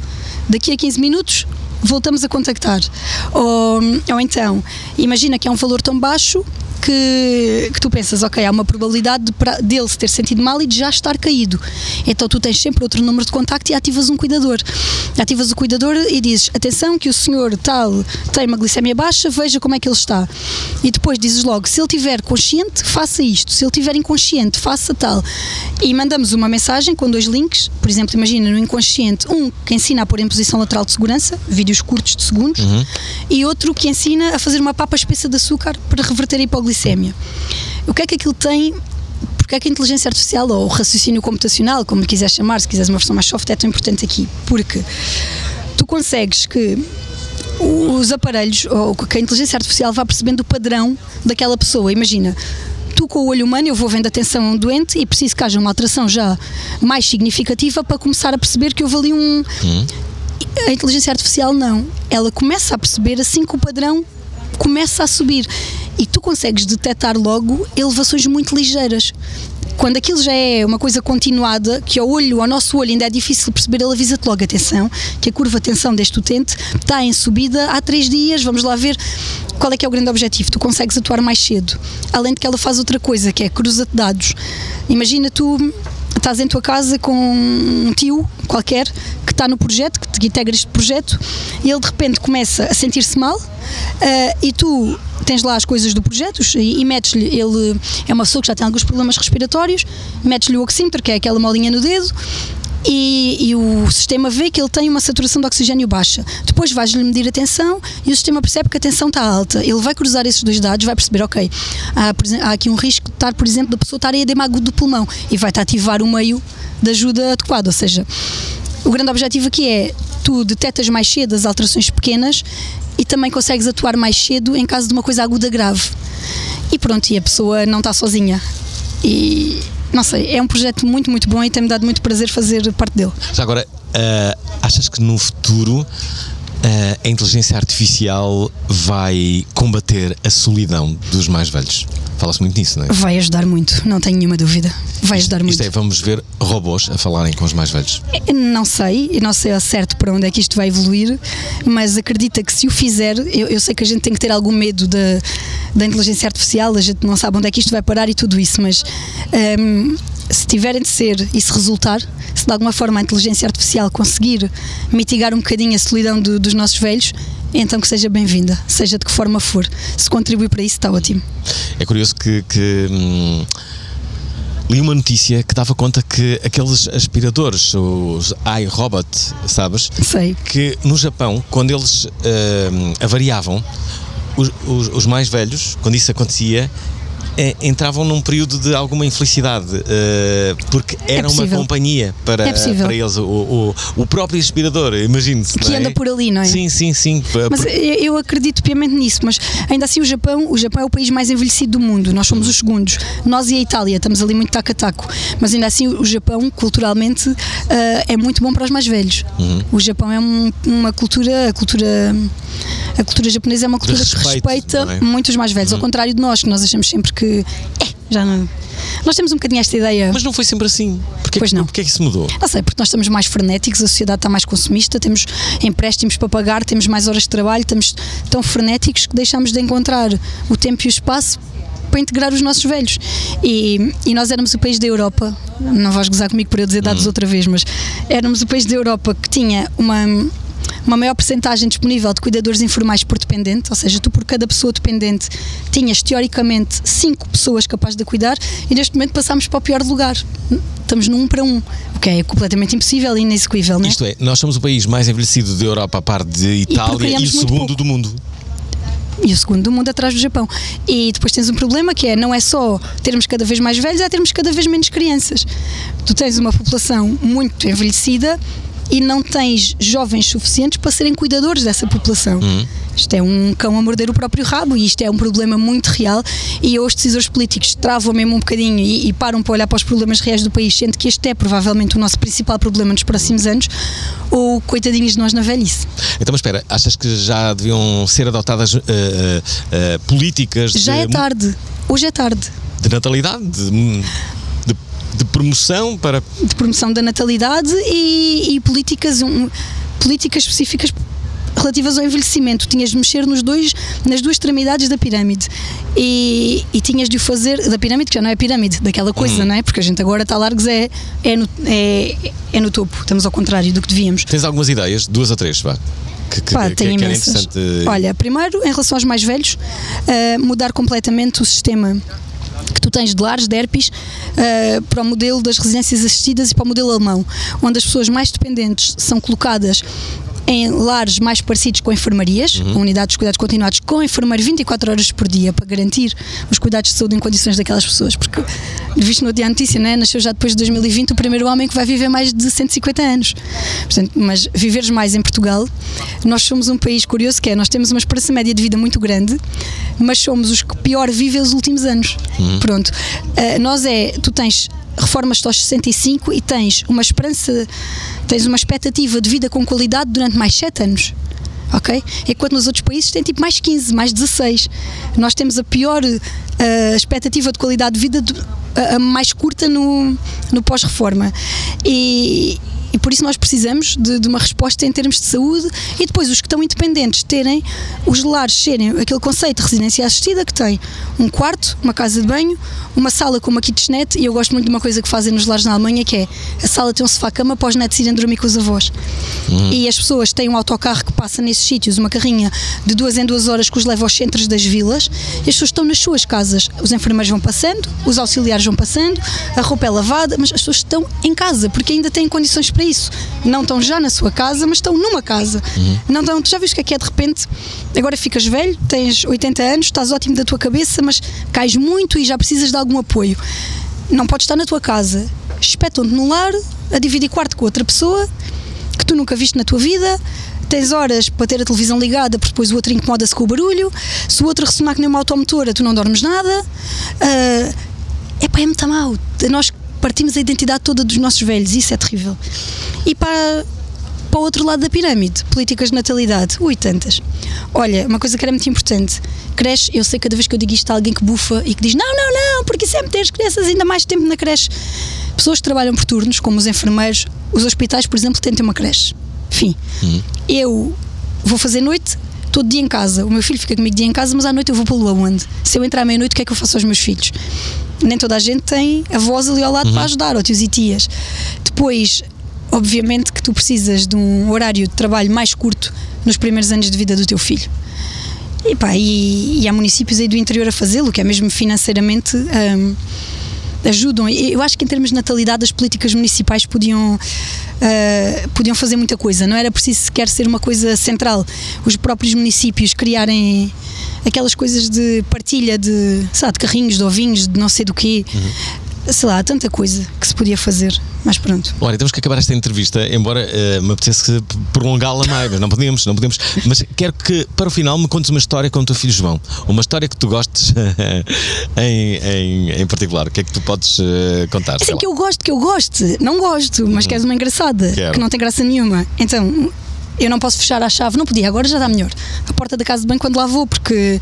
Daqui a 15 minutos voltamos a contactar. Ou, ou então, imagina que é um valor tão baixo que, que tu pensas, ok, há uma probabilidade de, dele se ter sentido mal e de já estar caído. Então tu tens sempre outro número de contacto e ativas um cuidador. Ativas o cuidador e dizes, atenção que o senhor tal tem uma glicemia baixa, veja como é que ele está. E depois dizes logo, se ele estiver consciente, faça isto. Se ele estiver inconsciente, faça tal. E mandamos uma mensagem com dois links, por exemplo, imagina no inconsciente, um que ensina a pôr em posição lateral de segurança, vídeos curtos de segundos, uhum. e outro que ensina a fazer uma papa espessa de açúcar para reverter a hipoglicemia. O que é que aquilo tem porque é que a inteligência artificial ou o raciocínio computacional, como quiser chamar, se quiseres uma versão mais soft, é tão importante aqui? Porque tu consegues que os aparelhos ou que a inteligência artificial vá percebendo o padrão daquela pessoa. Imagina, tu com o olho humano eu vou vendo atenção a um doente e preciso que haja uma alteração já mais significativa para começar a perceber que houve ali um. Hum. A inteligência artificial não. Ela começa a perceber assim que o padrão começa a subir e tu consegues detectar logo elevações muito ligeiras. Quando aquilo já é uma coisa continuada, que ao olho, ao nosso olho ainda é difícil perceber, ele avisa-te logo, atenção, que a curva de tensão deste utente está em subida há três dias, vamos lá ver qual é que é o grande objetivo. Tu consegues atuar mais cedo. Além de que ela faz outra coisa, que é cruza-te dados. Imagina tu estás em tua casa com um tio qualquer que está no projeto, que te integra este projeto, e ele de repente começa a sentir-se mal, uh, e tu tens lá as coisas do projeto e, e metes-lhe, ele é uma pessoa que já tem alguns problemas respiratórios, metes-lhe o oxímetro, que é aquela molinha no dedo, e, e, o sistema vê que ele tem uma saturação de oxigênio baixa. Depois vais-lhe medir a tensão e o sistema percebe que a tensão está alta. Ele vai cruzar esses dois dados, vai perceber, ok, há, há aqui um risco de estar, por exemplo, da pessoa estar em edema agudo do pulmão e vai-te ativar o meio de ajuda adequado. Ou seja, o grande objetivo aqui é tu detectas mais cedo as alterações pequenas e também consegues atuar mais cedo em caso de uma coisa aguda grave. E pronto, e a pessoa não está sozinha. E não sei, é um projeto muito, muito bom e tem-me dado muito prazer fazer parte dele. Já agora, uh, achas que no futuro a inteligência artificial vai combater a solidão dos mais velhos? Fala-se muito nisso, não é? Vai ajudar muito, não tenho nenhuma dúvida. Vai isto, ajudar muito. Isto é, vamos ver robôs a falarem com os mais velhos? Não sei, não sei ao certo para onde é que isto vai evoluir, mas acredita que se o fizer, eu, eu sei que a gente tem que ter algum medo da, da inteligência artificial, a gente não sabe onde é que isto vai parar e tudo isso, mas um, se tiverem de ser e se resultar, se de alguma forma a inteligência artificial conseguir mitigar um bocadinho a solidão do, dos nossos velhos, então que seja bem-vinda, seja de que forma for. Se contribui para isso, está ótimo. É curioso que. que hum, li uma notícia que dava conta que aqueles aspiradores, os iRobot, sabes? Sei. Que no Japão, quando eles hum, avariavam, os, os, os mais velhos, quando isso acontecia, eh, entravam num período de alguma infelicidade, eh, porque era uma possível. companhia para, É para eles. O, o, o próprio inspirador, imagine-se. Que é? anda por ali, não é? Sim, sim, sim. Mas Por- eu acredito piamente nisso, mas ainda assim o Japão, o Japão é o país mais envelhecido do mundo, nós somos os segundos. Nós e a Itália estamos ali muito taco a taco, mas ainda assim o Japão, culturalmente, ah, é muito bom para os mais velhos. Uhum. O Japão é um- uma cultura, a cultura a cultura japonesa é uma cultura que respeito, respeita não é? muito os mais velhos, Uhum. ao contrário de nós, que nós achamos sempre que é, já não. Nós temos um bocadinho esta ideia. Mas não foi sempre assim. Porquê, Pois que- não. Porquê é que isso mudou? Não sei, porque nós estamos mais frenéticos, a sociedade está mais consumista, temos empréstimos para pagar, temos mais horas de trabalho, estamos tão frenéticos que deixamos de encontrar o tempo e o espaço para integrar os nossos velhos. E, e nós éramos o país da Europa, não vais gozar comigo por eu dizer dados outra vez, mas éramos o país da Europa que tinha uma. Uma maior percentagem disponível de cuidadores informais por dependente, ou seja, tu por cada pessoa dependente tinhas teoricamente cinco pessoas capazes de cuidar e neste momento passámos para o pior lugar. Estamos num para um, o que é completamente impossível e inexequível, não é? Isto é, nós somos o país mais envelhecido da Europa, a par de Itália, e, procriamos o segundo pouco. do mundo. e o segundo do mundo atrás do Japão. E depois tens um problema que é não é só termos cada vez mais velhos, é termos cada vez menos crianças. Tu tens uma população muito envelhecida e não tens jovens suficientes para serem cuidadores dessa população. Isto é um cão a morder o próprio rabo e isto é um problema muito real e os decisores políticos travam mesmo um bocadinho e, e param para olhar para os problemas reais do país, sendo que este é provavelmente o nosso principal problema nos próximos anos, ou coitadinhos de nós na velhice. Então, mas espera, achas que já deviam ser adotadas eh, eh, políticas Já de, é tarde. Hoje é tarde. de natalidade, de, de- promoção para. de promoção da natalidade e, e políticas, um, políticas específicas relativas ao envelhecimento. Tinhas de mexer nos dois, nas duas extremidades da pirâmide. E, e tinhas de o fazer da pirâmide, que já não é pirâmide, daquela coisa, não é? Porque a gente agora está largos, é, é, no, é, é no topo. Estamos ao contrário do que devíamos. Tens algumas ideias? Duas ou três, vá. Que, que, Pá, que- tem que era imensas. interessante. Olha, primeiro, em relação aos mais velhos, ah, mudar completamente o sistema que tu tens de lares, de herpes, ah, para o modelo das residências assistidas e para o modelo alemão, onde as pessoas mais dependentes são colocadas em lares mais parecidos com enfermarias, unidades de cuidados continuados com enfermeiro 24 horas por dia para garantir os cuidados de saúde em condições daquelas pessoas, porque visto no dia a notícia, né, nasceu já depois de 2020 o primeiro homem que vai viver mais de 150 anos. Portanto, mas viveres mais em Portugal, nós somos um país curioso que é, nós temos uma esperança média de vida muito grande, mas somos os que pior vivem os últimos anos. Pronto. Ah, nós é, tu tens reformas aos 65 e tens uma esperança, tens uma expectativa de vida com qualidade durante mais 7 anos. Ok? Enquanto nos outros países tem tipo mais 15, mais 16. Nós temos a pior ah, expectativa de qualidade de vida do- a, a mais curta no, no pós-reforma. E, e por isso nós precisamos de, de uma resposta em termos de saúde e depois os que estão independentes terem os lares serem aquele conceito de residência assistida que tem um quarto, uma casa de banho, uma sala com uma kitchenette e eu gosto muito de uma coisa que fazem nos lares na Alemanha que é a sala tem um sofá-cama para os netos irem dormir com os avós. E as pessoas têm um autocarro que passa nesses sítios, uma carrinha de duas em duas horas que os leva aos centros das vilas e as pessoas estão nas suas casas. Os enfermeiros vão passando, os auxiliares vão passando, a roupa é lavada, mas as pessoas estão em casa porque ainda têm condições para isso. Não estão já na sua casa, mas estão numa casa. Não estão, tu já viste o que é que é de repente? Agora ficas velho, tens 80 anos, estás ótimo da tua cabeça, mas cais muito e já precisas de algum apoio. Não podes estar na tua casa. Espetam-te no lar, a dividir quarto com outra pessoa que tu nunca viste na tua vida. Tens horas para ter a televisão ligada, porque depois o outro incomoda-se com o barulho. Se o outro ressonar que nem uma automotora, tu não dormes nada. Ah, epá, é muito mau. Nós partimos a identidade toda dos nossos velhos, isso é terrível. E para, para o outro lado da pirâmide, políticas de natalidade, ui, tantas. Olha, uma coisa que era muito importante: creche, eu sei que cada vez que eu digo isto há alguém que bufa e que diz: não, não, não, porque isso é meter as crianças ainda mais tempo na creche. Pessoas que trabalham por turnos, como os enfermeiros, os hospitais, por exemplo, têm de ter uma creche. Fim. Eu vou fazer noite, todo dia em casa. O meu filho fica comigo dia em casa, mas à noite eu vou pô-lo aonde? Se eu entrar à meia-noite, o que é que eu faço aos meus filhos? Nem toda a gente tem avós ali ao lado para ajudar, ou tios e tias. Depois, obviamente que tu precisas de um horário de trabalho mais curto nos primeiros anos de vida do teu filho. E, pá, e, e há municípios aí do interior a fazê-lo, que é mesmo financeiramente hum, ajudam. Eu acho que em termos de natalidade as políticas municipais podiam uh, podiam fazer muita coisa. Não era preciso sequer ser uma coisa central. Os próprios municípios criarem aquelas coisas de partilha de, lá, de carrinhos, de ovinhos, de não sei do quê. Uhum sei lá, há tanta coisa que se podia fazer, mas pronto. Olha, temos que acabar esta entrevista, embora uh, me apetecesse prolongá-la mais, mas não podemos, não podemos. Mas quero que, para o final, me contes uma história com o teu filho João. Uma história que tu gostes [LAUGHS] em, em, em, particular. O que é que tu podes uh, contar? Assim que eu gosto, que eu goste. Não gosto, mas hum. queres uma engraçada, Quero. que não tem graça nenhuma. Então, eu não posso fechar a chave, não podia, agora já está melhor. A porta da casa de banho quando lá vou, porque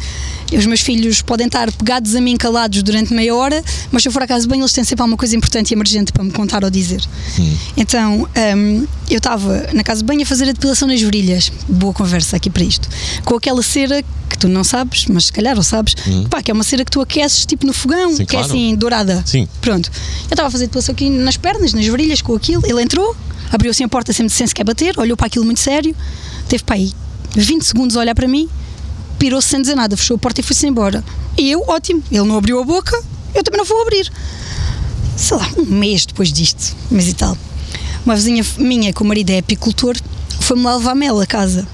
os meus filhos podem estar pegados a mim calados durante meia hora, mas se eu for à casa de banho eles têm sempre alguma coisa importante e emergente para me contar ou dizer. Sim. Então, um, eu estava na casa de banho a fazer a depilação nas virilhas, boa conversa aqui para isto, com aquela cera que tu não sabes, mas se calhar ou sabes, hum. pá, que é uma cera que tu aqueces tipo no fogão, Sim, que é claro. é assim dourada. Sim. Pronto. Eu estava a fazer depilação aqui nas pernas, nas virilhas, com aquilo, ele entrou, abriu assim a porta sem, sem sequer bater, olhou para aquilo muito sério, teve para aí 20 segundos a olhar para mim, pirou-se sem dizer nada, fechou a porta e foi-se embora. E eu, ótimo, ele não abriu a boca, eu também não vou abrir. Sei lá, um mês depois disto, mês e tal. Uma vizinha minha, que o marido é apicultor, foi-me lá levar mel a casa.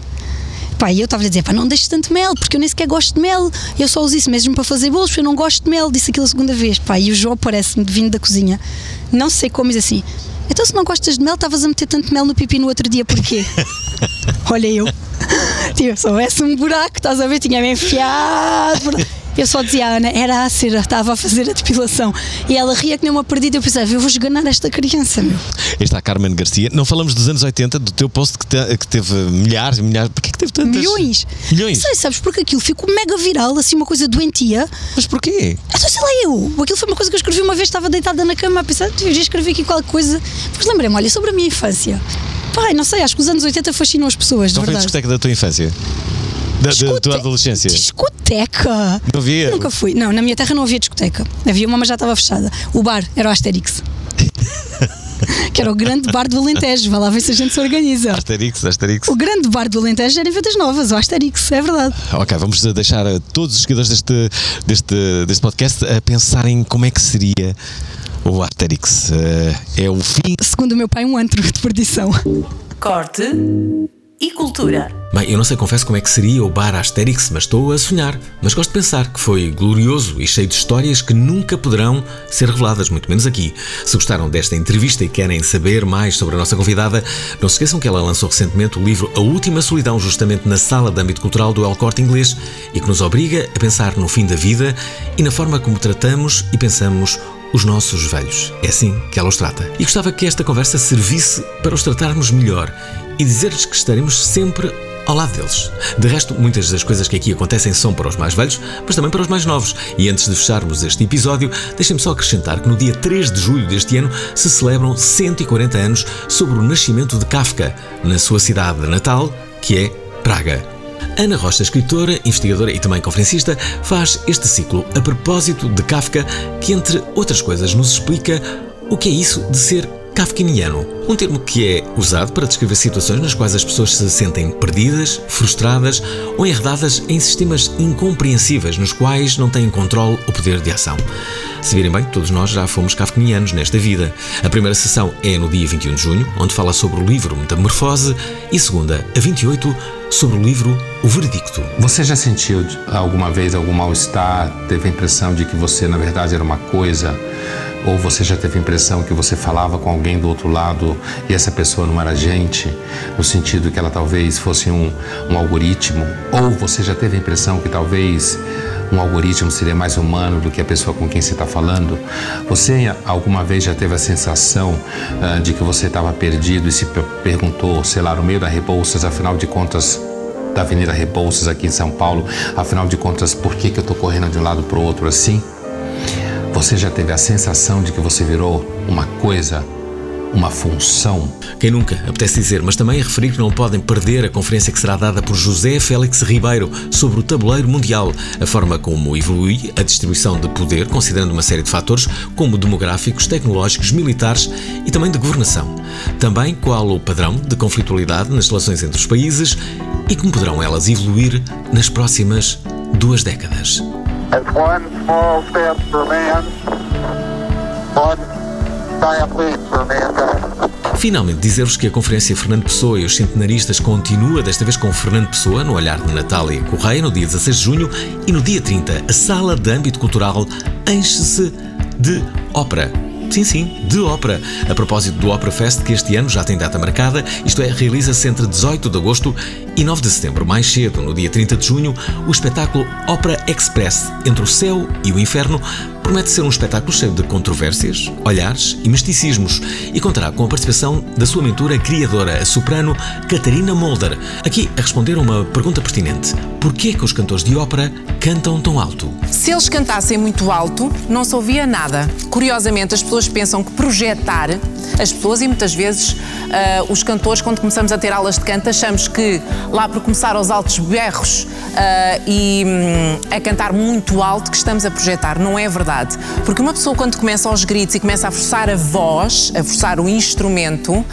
Pá, e eu estava a dizer, pá, não deixes tanto mel, porque eu nem sequer gosto de mel. Eu só uso isso mesmo para fazer bolos, porque eu não gosto de mel. Disse aquilo a segunda vez. Pá, e o João parece-me vindo da cozinha. Não sei como, diz assim: então, se não gostas de mel, estavas a meter tanto mel no pipi no outro dia, porquê? [LAUGHS] Olha eu. Se houvesse um buraco, estás a ver, tinha-me enfiado. Eu só dizia à Ana, era a cera, estava a fazer a depilação. E ela ria que nem uma perdida. Eu pensava, eu vou esganar esta criança, meu. Está a Carmen Garcia. Não falamos dos anos 80, do teu post que, te, que teve milhares e milhares. Porquê que teve tantas? Milhões. Milhões. Sei, sabes, porque aquilo ficou mega viral, assim, uma coisa doentia. Mas porquê? Então, sei lá eu. Aquilo foi uma coisa que eu escrevi uma vez, estava deitada na cama a pensar, eu já escrevi aqui qualquer coisa. Depois lembrei-me, olha, sobre a minha infância. Pai, não sei, acho que os anos 80 fascinam as pessoas, Qual foi a discoteca da tua infância? Da, da tua adolescência? Discoteca? Havia? Nunca fui. Não, na minha terra não havia discoteca. Havia uma, mas já estava fechada. O bar era o Asterix. [LAUGHS] que era o grande bar do Alentejo. Vai lá ver se a gente se organiza. Asterix, Asterix. O grande bar do Alentejo era em Ventas Novas, o Asterix, é verdade. Ok, vamos deixar todos os seguidores deste, deste, deste podcast a pensarem como é que seria o Asterix. Eh, é o fim. Segundo o meu pai, um antro de perdição. Corte e cultura. Bem, eu não sei, confesso como é que seria o bar Asterix, mas estou a sonhar. Mas gosto de pensar que foi glorioso e cheio de histórias que nunca poderão ser reveladas, muito menos aqui. Se gostaram desta entrevista e querem saber mais sobre a nossa convidada, não se esqueçam que ela lançou recentemente o livro A Última Solidão, justamente na sala de âmbito cultural do El Corte Inglês, e que nos obriga a pensar no fim da vida e na forma como tratamos e pensamos os nossos velhos. É assim que ela os trata. E gostava que esta conversa servisse para os tratarmos melhor e dizer-lhes que estaremos sempre ao lado deles. De resto, muitas das coisas que aqui acontecem são para os mais velhos, mas também para os mais novos. E antes de fecharmos este episódio, deixem-me só acrescentar que no dia 3 de julho deste ano se celebram 140 anos sobre o nascimento de Kafka, na sua cidade natal, que é Praga. Ana Rocha, escritora, investigadora e também conferencista, faz este ciclo a propósito de Kafka, que, entre outras coisas, nos explica o que é isso de ser Kafkiniano, um termo que é usado para descrever situações nas quais as pessoas se sentem perdidas, frustradas ou enredadas em sistemas incompreensíveis nos quais não têm controle ou poder de ação. Se virem bem, todos nós já fomos kafkinianos nesta vida. A primeira sessão é no dia 21 de junho, onde fala sobre o livro Metamorfose, e segunda, a 28, sobre o livro O Veredicto. Você já sentiu alguma vez algum mal-estar? Teve a impressão de que você, na verdade, era uma coisa? Ou você já teve a impressão que você falava com alguém do outro lado e essa pessoa não era gente, no sentido que ela talvez fosse um, um algoritmo? Ou você já teve a impressão que talvez um algoritmo seria mais humano do que a pessoa com quem você está falando? Você alguma vez já teve a sensação uh, de que você estava perdido e se perguntou, sei lá, no meio da Rebouças, afinal de contas, da Avenida Rebouças aqui em São Paulo, afinal de contas, por que, que eu estou correndo de um lado para o outro assim? Você já teve a sensação de que você virou uma coisa, uma função? Quem nunca, apetece dizer, mas também referir que não podem perder a conferência que será dada por José Félix Ribeiro sobre o tabuleiro mundial, a forma como evolui a distribuição de poder, considerando uma série de fatores como demográficos, tecnológicos, militares e também de governação. Também qual o padrão de conflitualidade nas relações entre os países e como poderão elas evoluir nas próximas duas décadas. It's one small step for man, Finalmente, dizer-vos que a Conferência Fernando Pessoa e os Centenaristas continua, desta vez com Fernando Pessoa, no olhar de Natália Correia, no dia 16 de junho, e no dia 30, a sala de âmbito cultural enche-se de ópera. Sim, sim, de ópera. A propósito do Opera Fest, que este ano já tem data marcada, isto é, realiza-se entre 18 de agosto e 9 de setembro. Mais cedo, no dia 30 de junho, o espetáculo Ópera Express Entre o Céu e o Inferno promete ser um espetáculo cheio de controvérsias, olhares e misticismos e contará com a participação da sua mentora criadora, a soprano Catarina Molder, aqui a responder uma pergunta pertinente. Porquê que os cantores de ópera cantam tão alto? Se eles cantassem muito alto, não se ouvia nada. Curiosamente, as pessoas pensam que projetar as pessoas e muitas vezes uh, os cantores, quando começamos a ter aulas de canto, achamos que lá por começar aos altos berros uh, e um, a cantar muito alto que estamos a projetar. Não é verdade. Porque uma pessoa, quando começa aos gritos e começa a forçar a voz, a forçar o instrumento uh,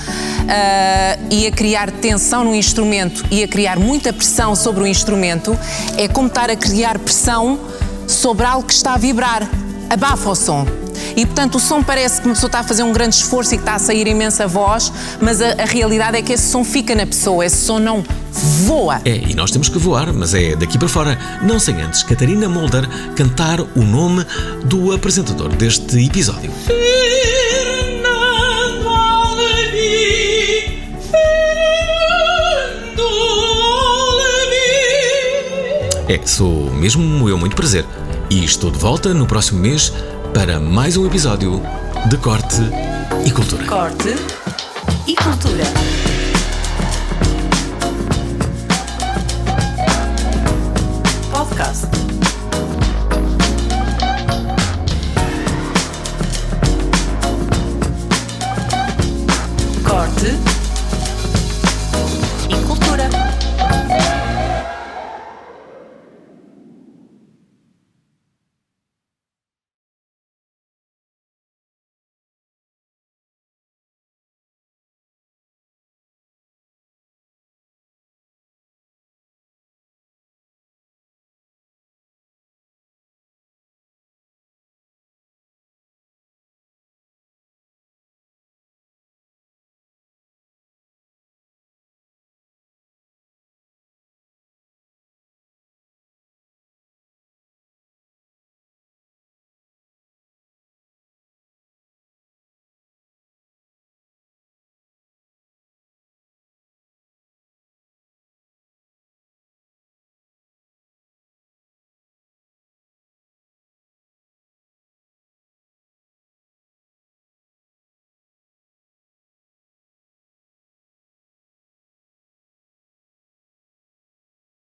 e a criar tensão no instrumento e a criar muita pressão sobre o instrumento, é como estar a criar pressão sobre algo que está a vibrar. Abafa o som. E portanto o som parece que uma pessoa está a fazer um grande esforço e que está a sair imensa voz, mas a, a realidade é que esse som fica na pessoa, esse som não voa. É, e nós temos que voar, mas é daqui para fora. Não sem antes Catarina Mulder cantar o nome do apresentador deste episódio. É, sou mesmo eu muito prazer. E estou de volta no próximo mês para mais um episódio de Corte e Cultura. Corte e Cultura.